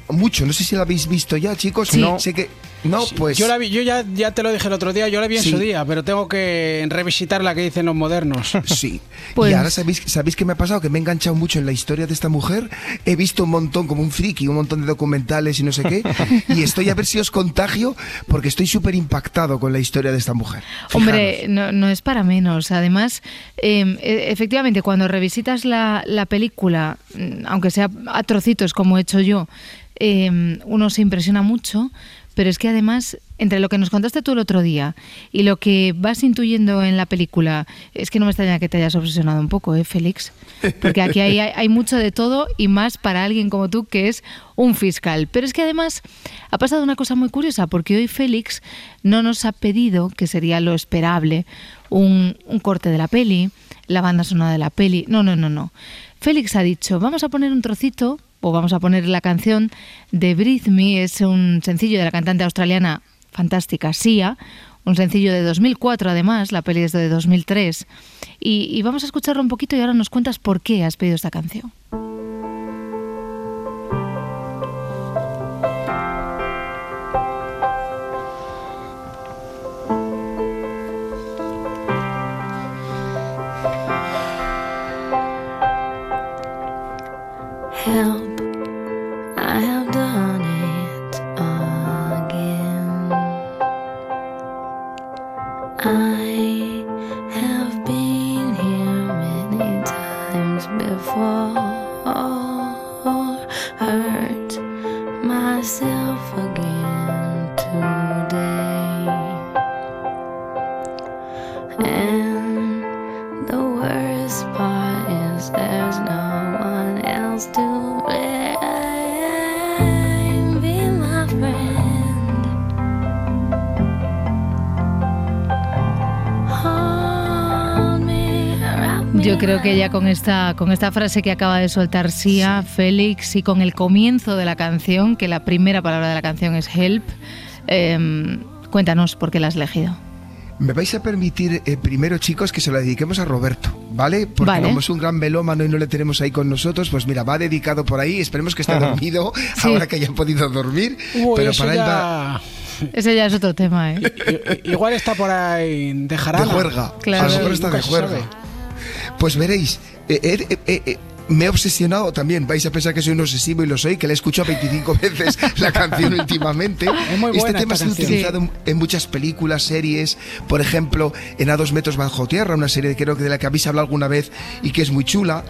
mucho, no sé si la habéis visto ya, chicos. Sí. No. Sé que no, pues Yo, la vi, yo ya, ya te lo dije el otro día, yo la vi en Sí. su día, pero tengo que revisitar la que dicen los modernos. <laughs> Sí. Pues- Y ahora sabéis, sabéis qué me ha pasado, que me he enganchado mucho en la historia de esta mujer. He visto un montón, como un friki, un montón de documentales y no sé qué. <laughs> y estoy a ver si os contagio, porque estoy súper impactado con la historia de esta mujer. Hombre, no, no es para menos. Además, eh, e- efectivamente, cuando revisitas la, la película, mm, aunque sea a trocitos como he hecho yo, eh, uno se impresiona mucho, pero es que además, entre lo que nos contaste tú el otro día y lo que vas intuyendo en la película, es que no me extraña que te hayas obsesionado un poco, ¿eh, Félix? Porque aquí hay, hay- mucho de todo y más para alguien como tú que es un fiscal. Pero es que además ha pasado una cosa muy curiosa, porque hoy Félix no nos ha pedido, que sería lo esperable, un, un corte de la peli, la banda sonora de la peli. No, no, no, no. Félix ha dicho, vamos a poner un trocito, o vamos a poner la canción de Breathe Me, es un sencillo de la cantante australiana fantástica Sia, un sencillo de 2004 además, la peli es de 2003, y, vamos a escucharlo un poquito y ahora nos cuentas por qué has pedido esta canción. Creo que ya con esta, con esta frase que acaba de soltar Sia, Félix, y con el comienzo de la canción, que la primera palabra de la canción es help, em, cuéntanos por qué la has elegido. Me vais a permitir eh, primero, chicos, que se lo dediquemos a Roberto, ¿vale? Porque Vale. como es un gran melómano y no le tenemos ahí con nosotros, pues mira, va dedicado por ahí. Esperemos que esté Ajá. dormido Sí. ahora que haya podido dormir. Uy, pero para él ya- va Ese ya es otro tema, ¿eh? Igual está por ahí de jarana. de juerga. Claro. A lo mejor está de juerga. Pues veréis, eh, eh, eh, eh, eh, me he obsesionado también. Vais a pensar que soy un obsesivo y lo soy, que le he escuchado 25 <laughs> veces la canción últimamente. Es muy este buena tema esta se ha utilizado en, en muchas películas, series. Por ejemplo, en A dos metros bajo tierra, una serie creo que de la que habéis hablado alguna vez y que es muy chula.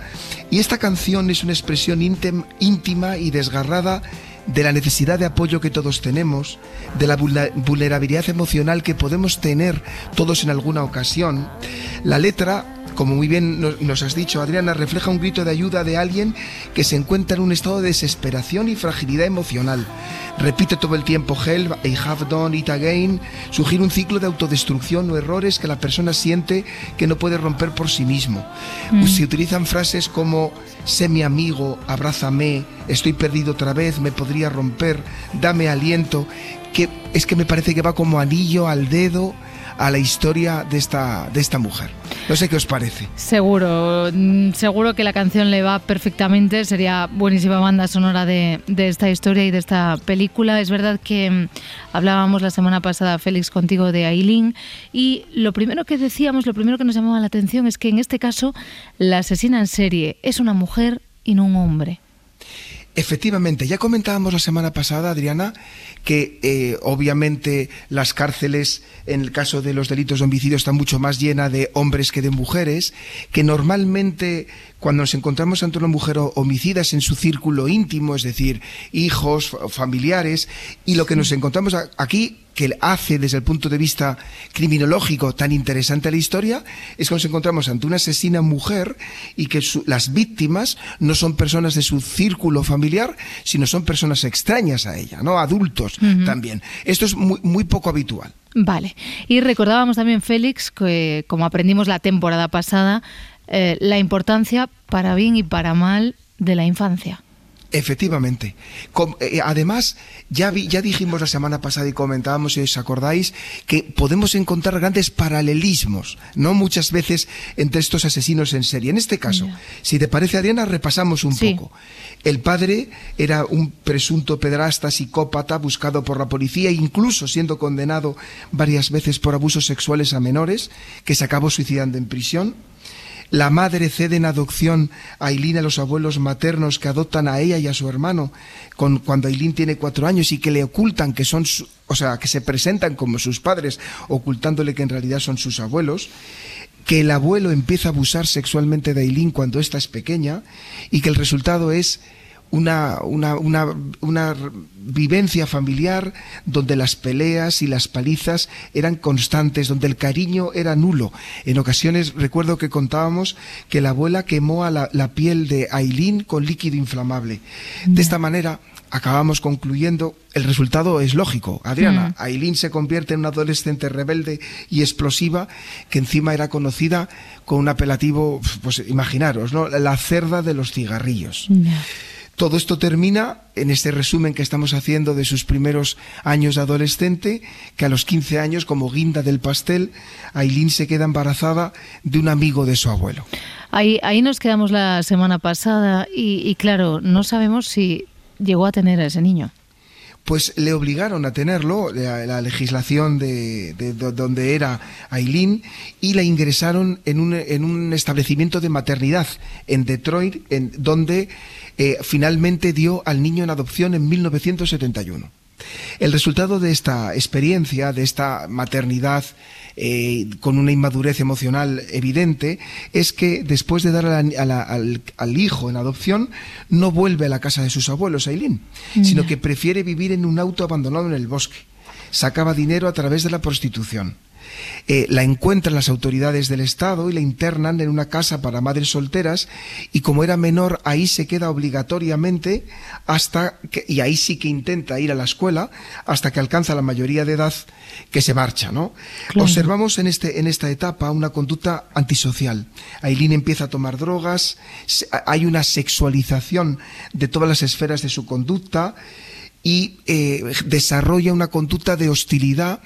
Y esta canción es una expresión íntem- íntima y desgarrada de la necesidad de apoyo que todos tenemos, de la vulnerabilidad emocional que podemos tener todos en alguna ocasión. La letra, como muy bien nos, has dicho, Adriana, refleja un grito de ayuda de alguien que se encuentra en un estado de desesperación y fragilidad emocional. Repite todo el tiempo help, I have done it again, sugiere un ciclo de autodestrucción o errores que la persona siente que no puede romper por sí mismo. Mm. Se utilizan frases como sé mi amigo, abrázame, estoy perdido otra vez, me podría romper, dame aliento, que es que me parece que va como anillo al dedo a la historia de esta, de esta mujer. No sé qué os parece. Seguro, mm, seguro que la canción le va perfectamente, sería buenísima banda sonora de, de esta historia y de esta película. Es verdad que mm, hablábamos la semana pasada, Félix, contigo de Aileen y lo primero que decíamos, lo primero que nos llamaba la atención es que en este caso la asesina en serie es una mujer y no un hombre. Efectivamente, ya comentábamos la semana pasada, Adriana, que eh, obviamente las cárceles, en el caso de los delitos de homicidio, están mucho más llenas de hombres que de mujeres, que normalmente cuando nos encontramos ante una mujer homicida es en su círculo íntimo, es decir, hijos, familiares, y lo que nos encontramos aquí que hace desde el punto de vista criminológico tan interesante la historia es que nos encontramos ante una asesina mujer y que las víctimas no son personas de su círculo familiar, sino son personas extrañas a ella, ¿no? Adultos también. Esto es muy, muy poco habitual. Vale. Y recordábamos también, Félix, que como aprendimos la temporada pasada, eh, la importancia para bien y para mal de la infancia. Efectivamente. Eh, además, ya, ya dijimos la semana pasada y comentábamos, si os acordáis, que podemos encontrar grandes paralelismos, ¿no? Muchas veces entre estos asesinos en serie. En este caso, si te parece, Adriana, repasamos un poco. El padre era un presunto pedrasta, psicópata, buscado por la policía, incluso siendo condenado varias veces por abusos sexuales a menores, que se acabó suicidando en prisión. La madre cede en adopción a Aileen a los abuelos maternos que adoptan a ella y a su hermano con, cuando Aileen tiene cuatro años y que le ocultan que son, o sea, que se presentan como sus padres, ocultándole que en realidad son sus abuelos que el abuelo empieza a abusar sexualmente de Aileen cuando ésta es pequeña y que el resultado es una, una, una, una, vivencia familiar donde las peleas y las palizas eran constantes, donde el cariño era nulo. En ocasiones recuerdo que contábamos que la abuela quemó a la, la piel de Aileen con líquido inflamable. De esta manera acabamos concluyendo, el resultado es lógico. Adriana, Aileen se convierte en una adolescente rebelde y explosiva que encima era conocida con un apelativo, pues imaginaros, ¿no? La cerda de los cigarrillos. Todo esto termina en este resumen que estamos haciendo de sus primeros años de adolescente, que a los 15 años, como guinda del pastel, Aileen se queda embarazada de un amigo de su abuelo. Ahí, ahí nos quedamos la semana pasada y, claro, no sabemos si llegó a tener a ese niño pues le obligaron a tenerlo, la, legislación de, donde era Aileen, y la ingresaron en un, en un establecimiento de maternidad en Detroit, en, donde eh, finalmente dio al niño en adopción en 1971. El resultado de esta experiencia, de esta maternidad eh, con una inmadurez emocional evidente, es que después de dar al, hijo en adopción, no vuelve a la casa de sus abuelos, Aileen, sino que prefiere vivir en un auto abandonado en el bosque. Sacaba dinero a través de la prostitución. Eh, la encuentran las autoridades del Estado y la internan en una casa para madres solteras y como era menor ahí se queda obligatoriamente hasta que, y ahí sí que intenta ir a la escuela hasta que alcanza la mayoría de edad que se marcha, ¿no? Observamos en, este, en esta etapa una conducta antisocial. Aileen empieza a tomar drogas, hay una sexualización de todas las esferas de su conducta, y eh, desarrolla una conducta de hostilidad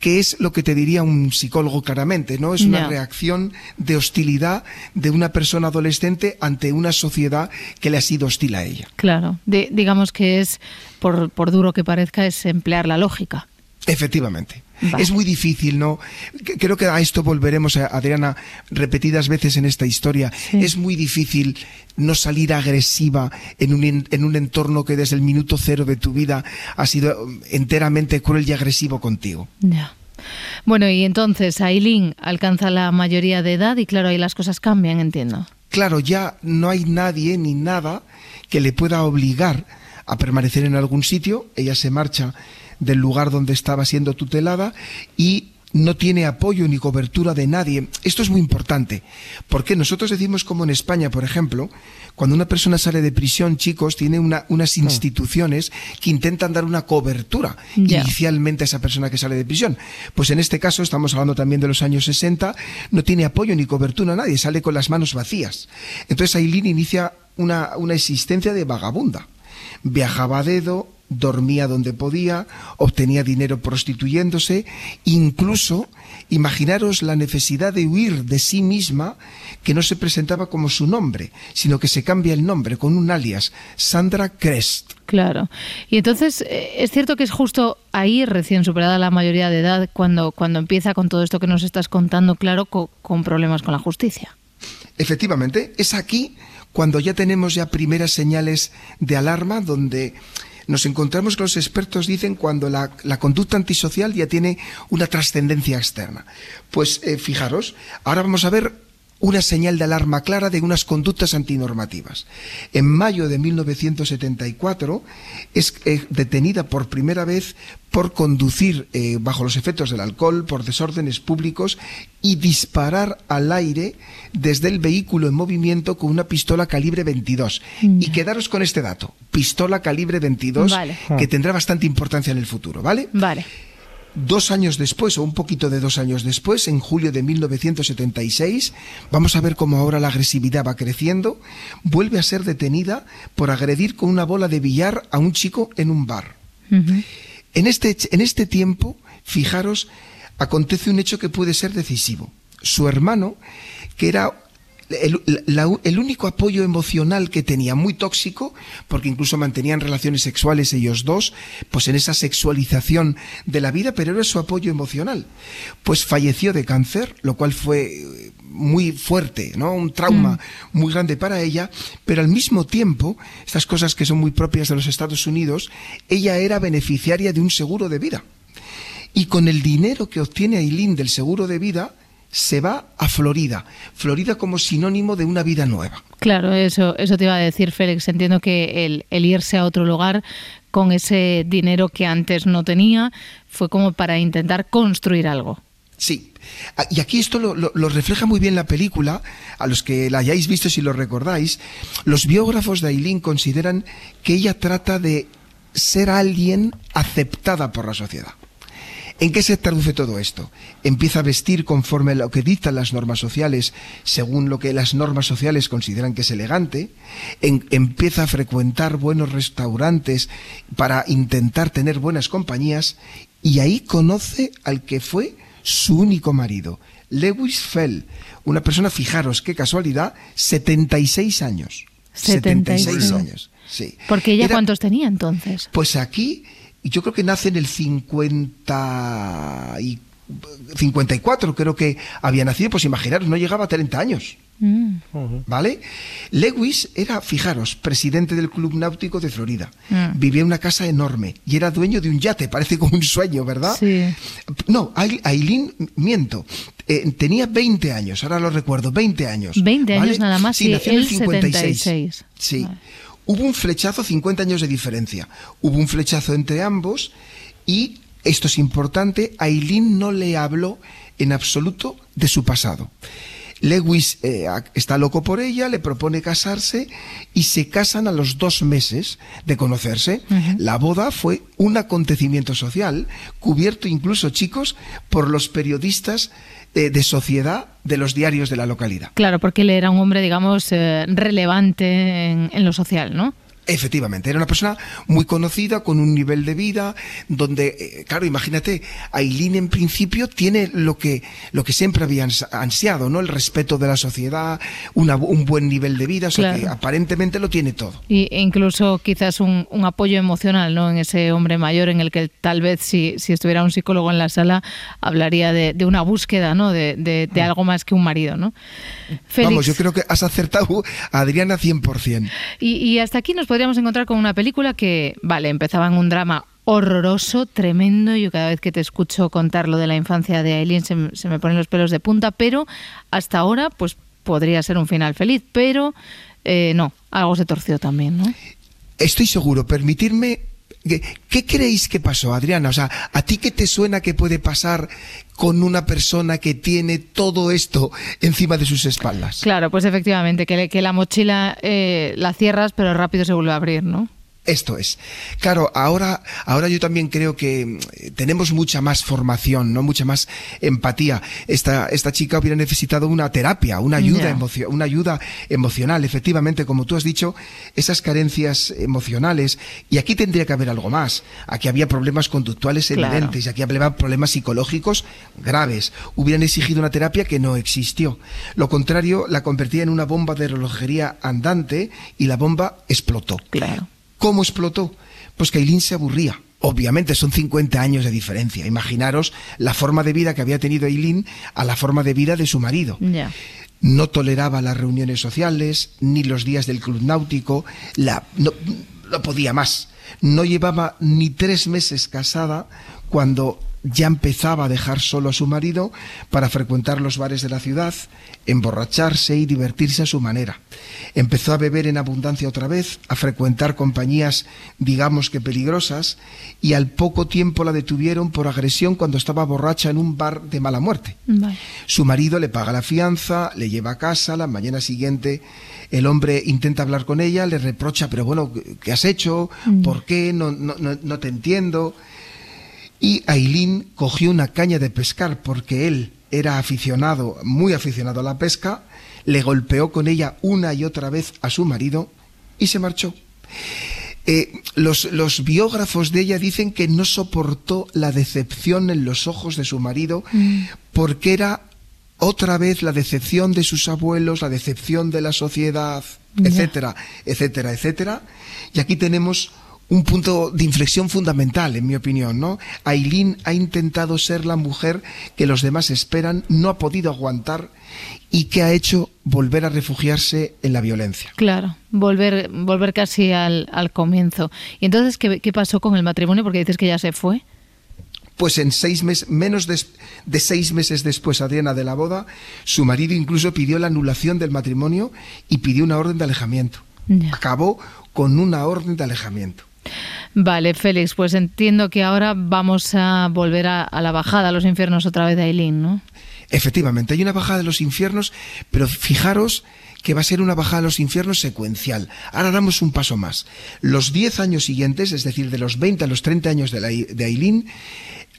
que es lo que te diría un psicólogo claramente, ¿no? Es una reacción de hostilidad de una persona adolescente ante una sociedad que le ha sido hostil a ella. Claro, digamos que es, por, por duro que parezca, es emplear la lógica. Efectivamente. Es muy difícil, ¿no? Creo que a esto volveremos, eh, Adriana, repetidas veces en esta historia. Es muy difícil no salir agresiva en un, en un entorno que desde el minuto cero de tu vida ha sido um, enteramente cruel y agresivo contigo. Ya. Bueno, y entonces Aileen alcanza la mayoría de edad y claro, ahí las cosas cambian, entiendo. Claro, ya no hay nadie ni nada que le pueda obligar a permanecer en algún sitio. Ella se marcha del lugar donde estaba siendo tutelada y no tiene apoyo ni cobertura de nadie. Esto es muy importante, porque nosotros decimos como en España, por ejemplo, cuando una persona sale de prisión, chicos, tiene unas mm. instituciones que intentan dar una cobertura inicialmente a esa persona que sale de prisión. Pues en este caso, estamos hablando también de los años 60, no tiene apoyo ni cobertura a nadie, sale con las manos vacías. Entonces Aileen inicia una, una existencia de vagabunda. Viajaba a dedo, dormía donde podía, obtenía dinero prostituyéndose, incluso imaginaros la necesidad de huir de sí misma, que no se presentaba como su nombre, sino que se cambia el nombre con un alias, Sandra Crest. Claro. Y entonces, eh, es cierto que es justo ahí, recién superada la mayoría de edad, cuando, cuando empieza con todo esto que nos estás contando, claro, co- con problemas con la justicia. Efectivamente, es aquí cuando ya tenemos ya primeras señales de alarma donde nos encontramos que los expertos dicen cuando la, conducta antisocial ya tiene una trascendencia externa. Pues eh, fijaros, ahora vamos a ver una señal de alarma clara de unas conductas antinormativas. En mayo de 1974 es eh, detenida por primera vez por conducir eh, bajo los efectos del alcohol, por desórdenes públicos y disparar al aire desde el vehículo en movimiento con una pistola calibre 22. Y quedaros con este dato, pistola calibre 22, Vale. que tendrá bastante importancia en el futuro, ¿vale? Vale. Dos años después, o un poquito de dos años después, en julio de 1976, vamos a ver cómo ahora la agresividad va creciendo, vuelve a ser detenida por agredir con una bola de billar a un chico en un bar. En este, en este tiempo, fijaros, acontece un hecho que puede ser decisivo. Su hermano, que era el, la- el único apoyo emocional que tenía, muy tóxico, porque incluso mantenían relaciones sexuales ellos dos, pues en esa sexualización de la vida, pero era su apoyo emocional. Pues falleció de cáncer, lo cual fue eh, muy fuerte, ¿no? Un trauma muy grande para ella, pero al mismo tiempo, estas cosas que son muy propias de los Estados Unidos, ella era beneficiaria de un seguro de vida. Y con el dinero que obtiene Aileen del seguro de vida, se va a Florida. Florida como sinónimo de una vida nueva. Claro, eso, eso te iba a decir, Félix. Entiendo que el, el irse a otro lugar con ese dinero que antes no tenía fue como para intentar construir algo. Sí. Ah, Y aquí esto lo, lo- lo refleja muy bien la película, a los que la hayáis visto si lo recordáis. Los biógrafos de Aileen consideran que ella trata de ser alguien aceptada por la sociedad. ¿En qué se traduce todo esto? Empieza a vestir conforme a lo que dictan las normas sociales, según lo que las normas sociales consideran que es elegante, en- empieza a frecuentar buenos restaurantes para intentar tener buenas compañías, y ahí conoce al que fue su único marido, Lewis Fell, una persona, fijaros qué casualidad, 76 años. 76 años, sí. Porque ella Era- cuántos tenía entonces. pues aquí, yo creo que nace en el 50 y 54, creo que había nacido, pues imaginaros, no llegaba a 30 años. Mm. ¿Vale? Lewis era, fijaros, presidente del Club Náutico de Florida. Mm. Vivía en una casa enorme y era dueño de un yate, <laughs> parece como un sueño, ¿verdad? Sí. No, Ai- Aileen, miento, eh, tenía 20 años, ahora lo recuerdo, 20 años. 20 años nada más Sí, y nació en el él 76. Sí. Hubo un flechazo, 50 años de diferencia. Hubo un flechazo entre ambos y, esto es importante, Aileen no le habló en absoluto de su pasado. Lewis eh, está loco por ella, le propone casarse y se casan a los dos meses de conocerse. La boda fue un acontecimiento social, cubierto incluso, chicos, por los periodistas de sociedad de los diarios de la localidad. Claro, porque él era un hombre, digamos, eh, relevante en, en lo social, ¿no? Efectivamente, era una persona muy conocida, con un nivel de vida, donde, eh, claro, imagínate, Aileen en principio tiene lo que, lo que siempre había ans- ansiado, ¿no? El respeto de la sociedad, una un buen nivel de vida, o sea que Claro. aparentemente lo tiene todo. Y, e incluso quizás un, un apoyo emocional ¿no? en ese hombre mayor en el que tal vez si, si estuviera un psicólogo en la sala hablaría de, de una búsqueda ¿no? de, de- de algo más que un marido. ¿no? Félix, Vamos, yo creo que has acertado Adriana 100%. y, y hasta aquí nos podríamos encontrar con una película que, vale, empezaba en un drama horroroso, tremendo. Yo cada vez que te escucho contar lo de la infancia de Aileen se, me ponen los pelos de punta, pero hasta ahora pues podría ser un final feliz, pero eh, no, algo se torció también, ¿no? Estoy seguro, permitirme... ¿Qué creéis que pasó, Adriana? O sea, ¿a ti qué te suena que puede pasar con una persona que tiene todo esto encima de sus espaldas? Claro, pues efectivamente, que, que la mochila eh, la cierras, pero rápido se vuelve a abrir, ¿no? Esto es. Claro, ahora, ahora yo también creo que mm, tenemos mucha más formación, ¿no? Mucha más empatía. Esta, esta chica hubiera necesitado una terapia, una ayuda, emocio- una ayuda emocional. Efectivamente, como tú has dicho, esas carencias emocionales, y aquí tendría que haber algo más. Aquí había problemas conductuales Claro. evidentes, y aquí había problemas psicológicos graves. Hubieran exigido una terapia que no existió. Lo contrario, la convertía en una bomba de relojería andante y la bomba explotó. Claro. ¿Cómo explotó? Pues que Aileen se aburría. Obviamente son 50 años de diferencia. Imaginaros la forma de vida que había tenido Aileen a la forma de vida de su marido. No toleraba las reuniones sociales, ni los días del club náutico, la, no, no podía más. No llevaba ni tres meses casada cuando ya empezaba a dejar solo a su marido para frecuentar los bares de la ciudad, emborracharse y divertirse a su manera. Empezó a beber en abundancia otra vez, a frecuentar compañías digamos que peligrosas, y al poco tiempo la detuvieron por agresión cuando estaba borracha en un bar de mala muerte. Vale. Su marido le paga la fianza, le lleva a casa, la mañana siguiente el hombre intenta hablar con ella, le reprocha, pero bueno, ¿qué has hecho? Mm. ¿Por qué? No, no, no, no te entiendo. Y Aileen cogió una caña de pescar porque él era aficionado, muy aficionado a la pesca, le golpeó con ella una y otra vez a su marido y se marchó. Eh, los, los biógrafos de ella dicen que no soportó la decepción en los ojos de su marido porque era otra vez la decepción de sus abuelos, la decepción de la sociedad, etcétera, etcétera, etcétera. Y aquí tenemos un punto de inflexión fundamental, en mi opinión, ¿no? Aileen ha intentado ser la mujer que los demás esperan, no ha podido aguantar y que ha hecho volver a refugiarse en la violencia. Claro, volver, volver casi al, al comienzo. ¿Y entonces ¿qué, qué pasó con el matrimonio? Porque dices que ya se fue. Pues en seis meses, menos de, de seis meses después, Adriana, de la boda, su marido incluso pidió la anulación del matrimonio y pidió una orden de alejamiento. Acabó con una orden de alejamiento. Vale, Félix, pues entiendo que ahora vamos a volver a, la bajada a los infiernos otra vez de Aileen, ¿no? Efectivamente, hay una bajada de los infiernos, pero fijaros que va a ser una bajada a los infiernos secuencial. Ahora damos un paso más. Los 10 años siguientes, es decir, de los 20 a los 30 años de, la, de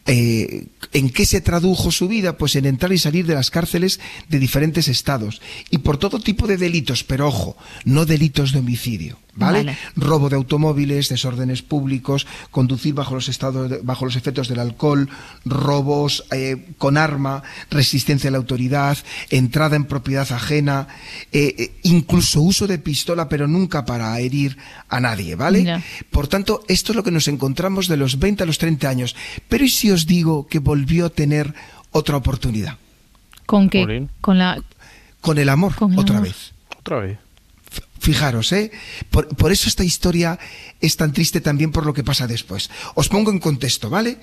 eh, ¿En qué se tradujo su vida? Pues en entrar y salir de las cárceles de diferentes estados y por todo tipo de delitos, pero ojo, no delitos de homicidio, ¿vale? Vale. Robo de automóviles, desórdenes públicos, conducir bajo los estados, de- bajo los efectos del alcohol, robos eh, con arma, resistencia a la autoridad, entrada en propiedad ajena, eh, incluso uso de pistola, pero nunca para herir a nadie, ¿vale? Por tanto, esto es lo que nos encontramos de los 20 a los 30 años. Pero ¿y si os digo que volvió a tener otra oportunidad? ¿Con qué? Con la... Con el amor, Con el otra amor. vez. Otra vez. Fijaros, ¿eh? Por, por eso esta historia es tan triste también por lo que pasa después. Os pongo en contexto, ¿vale?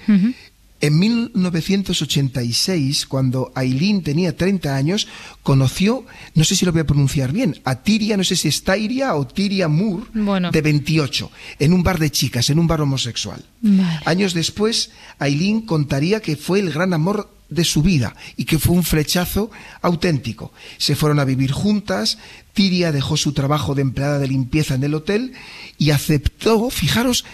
En 1986, cuando Aileen tenía 30 años, conoció, no sé si lo voy a pronunciar bien, a Tiria, no sé si es Tyria o Tiria Moore, Bueno. de 28, en un bar de chicas, en un bar homosexual. Vale. Años después, Aileen contaría que fue el gran amor de su vida y que fue un flechazo auténtico. Se fueron a vivir juntas, Tiria dejó su trabajo de empleada de limpieza en el hotel y aceptó, fijaros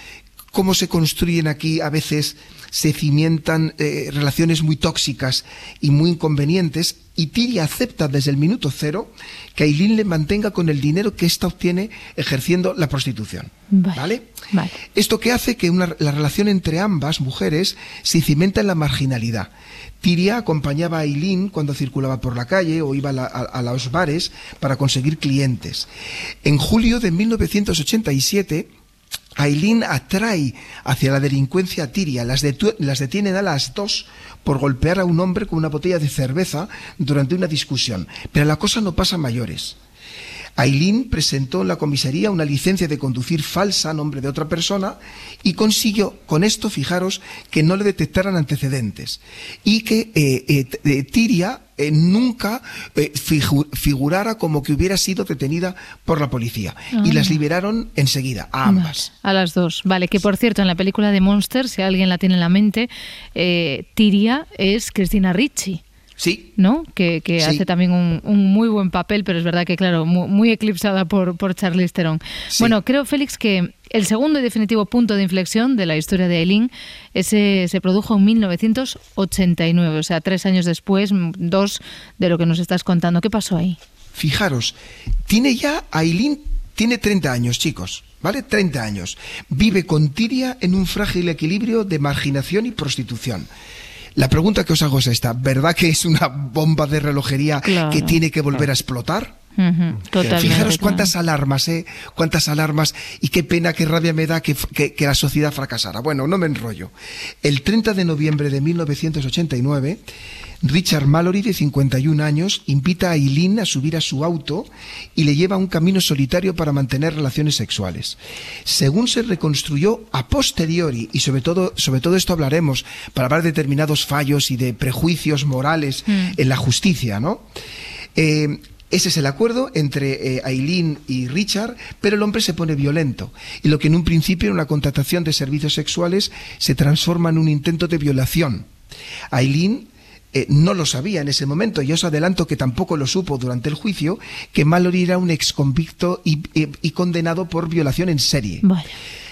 cómo se construyen aquí a veces, se cimientan eh, relaciones muy tóxicas y muy inconvenientes, y Tiria acepta desde el minuto cero que Aileen le mantenga con el dinero que ésta obtiene ejerciendo la prostitución. Vale. ¿Vale? Esto que hace que una- la relación entre ambas mujeres se cimenta en la marginalidad. Tiria acompañaba a Aileen cuando circulaba por la calle o iba a, la- a- a los bares para conseguir clientes. En julio de 1987, Aileen atrae hacia la delincuencia a Tiria. Las, detienen a las dos por golpear a un hombre con una botella de cerveza durante una discusión. Pero la cosa no pasa a mayores. Aileen presentó en la comisaría una licencia de conducir falsa a nombre de otra persona y consiguió con esto, fijaros, que no le detectaran antecedentes y que eh, eh, eh, Tiria eh, nunca eh, figu- figurara como que hubiera sido detenida por la policía y las liberaron enseguida a ambas. A las dos. Vale, que por cierto, en la película de Monster, si alguien la tiene en la mente, eh, Tiria es Cristina Ricci. Sí. ¿No? Que, que Sí. hace también un, un muy buen papel, pero es verdad que, claro, mu- muy, eclipsada por, por Charlize Theron. Bueno, creo, Félix, que el segundo y definitivo punto de inflexión de la historia de Aileen ese se produjo en 1989, o sea, tres años después, dos de lo que nos estás contando. ¿Qué pasó ahí? Fijaros, tiene ya, Aileen tiene 30 años, chicos, ¿vale? 30 años. Vive con Tiria en un frágil equilibrio de marginación y prostitución. La pregunta que os hago es esta, ¿verdad que es una bomba de relojería Claro. que tiene que volver a explotar? Totalmente. Fijaros cuántas alarmas, ¿eh? Cuántas alarmas y qué pena, qué rabia me da que, que- que la sociedad fracasara. Bueno, no me enrollo. El 30 de noviembre de 1989, Richard Mallory, de 51 años, invita a Eileen a subir a su auto y le lleva a un camino solitario para mantener relaciones sexuales. Según se reconstruyó a posteriori, y sobre todo, sobre todo esto hablaremos para hablar de determinados fallos y de prejuicios morales Mm. en la justicia, ¿no? Eh, ese es el acuerdo entre eh, Aileen y Richard, pero el hombre se pone violento. Y lo que en un principio era una contratación de servicios sexuales se transforma en un intento de violación. Aileen eh, no lo sabía en ese momento, y os adelanto que tampoco lo supo durante el juicio, que Mallory era un exconvicto y, y- y condenado por violación en serie.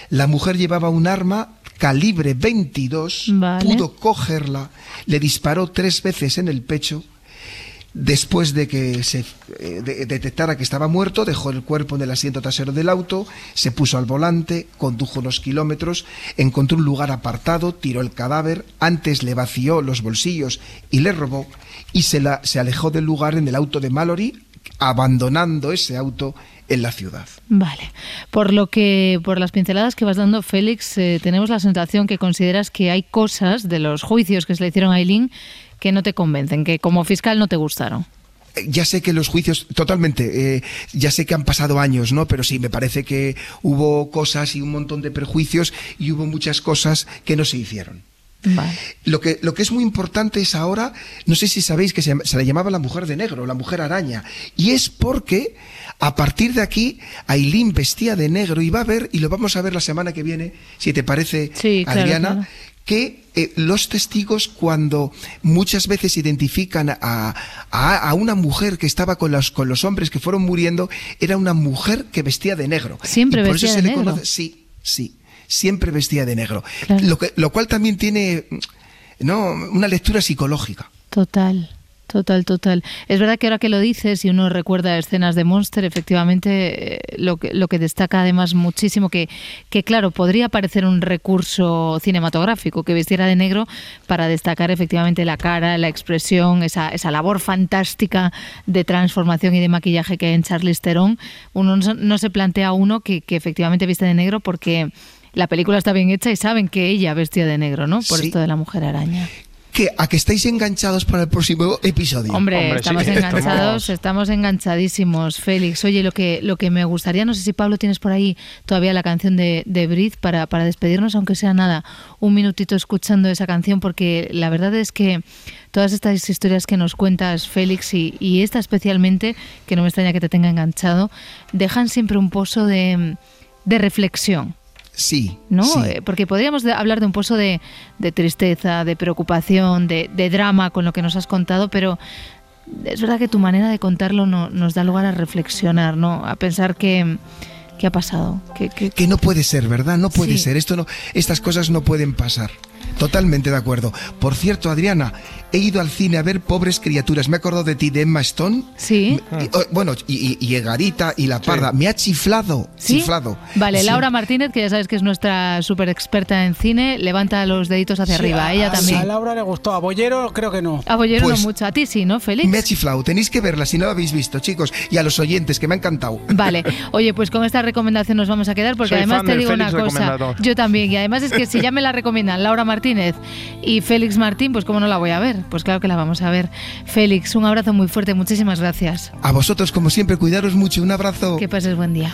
La mujer llevaba un arma calibre 22, Vale. pudo cogerla, le disparó tres veces en el pecho. Después de que se eh, de- detectara que estaba muerto, dejó el cuerpo en el asiento trasero del auto, se puso al volante, condujo unos kilómetros, encontró un lugar apartado, tiró el cadáver, antes le vació los bolsillos y le robó, y se, la, se alejó del lugar en el auto de Mallory, abandonando ese auto en la ciudad. Vale. Por lo que, por las pinceladas que vas dando, Félix, eh, tenemos la sensación que consideras que hay cosas de los juicios que se le hicieron a Aileen que no te convencen, que como fiscal no te gustaron. Eh, Ya sé que los juicios, totalmente, eh, ya sé que han pasado años, ¿no? Pero sí, me parece que hubo cosas y un montón de prejuicios y hubo muchas cosas que no se hicieron. Vale. Lo que, lo que es muy importante es ahora, no sé si sabéis que se, le llamaba la mujer de negro, la mujer araña, y es porque a partir de aquí Aileen vestía de negro y va a ver, y lo vamos a ver la semana que viene, si te parece, Sí, claro, Adriana, claro. Que eh, los testigos cuando muchas veces identifican a, a- a una mujer que estaba con los, con los hombres que fueron muriendo, era una mujer que vestía de negro. Siempre Y por vestía eso se de le negro. conoce, sí, sí, siempre vestía de negro. Claro. Lo, que- lo cual también tiene no, una lectura psicológica. Total, total, total. Es verdad que ahora que lo dices y uno recuerda escenas de Monster, efectivamente eh, lo que, lo que destaca además muchísimo que, que claro, podría parecer un recurso cinematográfico que vistiera de negro para destacar efectivamente la cara, la expresión, esa, esa labor fantástica de transformación y de maquillaje que hay en Charlize Theron. Uno no, se- no se plantea uno que, que efectivamente viste de negro porque la película está bien hecha y saben que ella vestía de negro, ¿no? Por Sí. esto de la mujer araña. Que, ¿A que estáis enganchados para el próximo episodio? Hombre, estamos enganchados, estamos enganchadísimos, Félix. Oye, lo que, lo que me gustaría, no sé si Pablo tienes por ahí todavía la canción de, de Brit para, para despedirnos, aunque sea nada, un minutito escuchando esa canción, porque la verdad es que todas estas historias que nos cuentas, Félix, y, y esta especialmente, que no me extraña que te tenga enganchado, dejan siempre un pozo de, de reflexión. Sí. ¿no? sí. Eh, Porque podríamos hablar de un pozo de, de tristeza, de preocupación, de, de drama con lo que nos has contado, pero es verdad que tu manera de contarlo no- nos da lugar a reflexionar, ¿no? A pensar que, ¿qué ha pasado? Que, que- Que no puede ser, ¿verdad? No puede Sí. ser. Esto no, estas cosas no pueden pasar. Totalmente de acuerdo. Por cierto, Adriana, he ido al cine a ver Pobres Criaturas. Me acordado de ti, de Emma Stone. Sí. Y, oh, bueno, y, y, y Egarita y La Parda. Me ha chiflado. ¿Sí? Chiflado. Vale, Sí. Laura Martínez, que ya sabes que es nuestra súper experta en cine, levanta los deditos hacia Sí, arriba. a- Ella a- también. A Laura le gustó, a Bollero creo que no. A Bollero Pues- no mucho. A ti sí, ¿no, Félix? Me ha chiflado. Tenéis que verla si no la habéis visto, chicos. Y a los oyentes, que me ha encantado. Vale, <laughs> oye, pues con esta recomendación nos vamos a quedar porque Soy además te digo Félix una cosa, yo también, y además es que si ya me la recomiendan Laura Martínez y Félix Martín, pues cómo no la voy a ver, pues claro que la vamos a ver. Félix, un abrazo muy fuerte, muchísimas gracias. A vosotros, como siempre, cuidaros mucho. Un abrazo. Que pases buen día.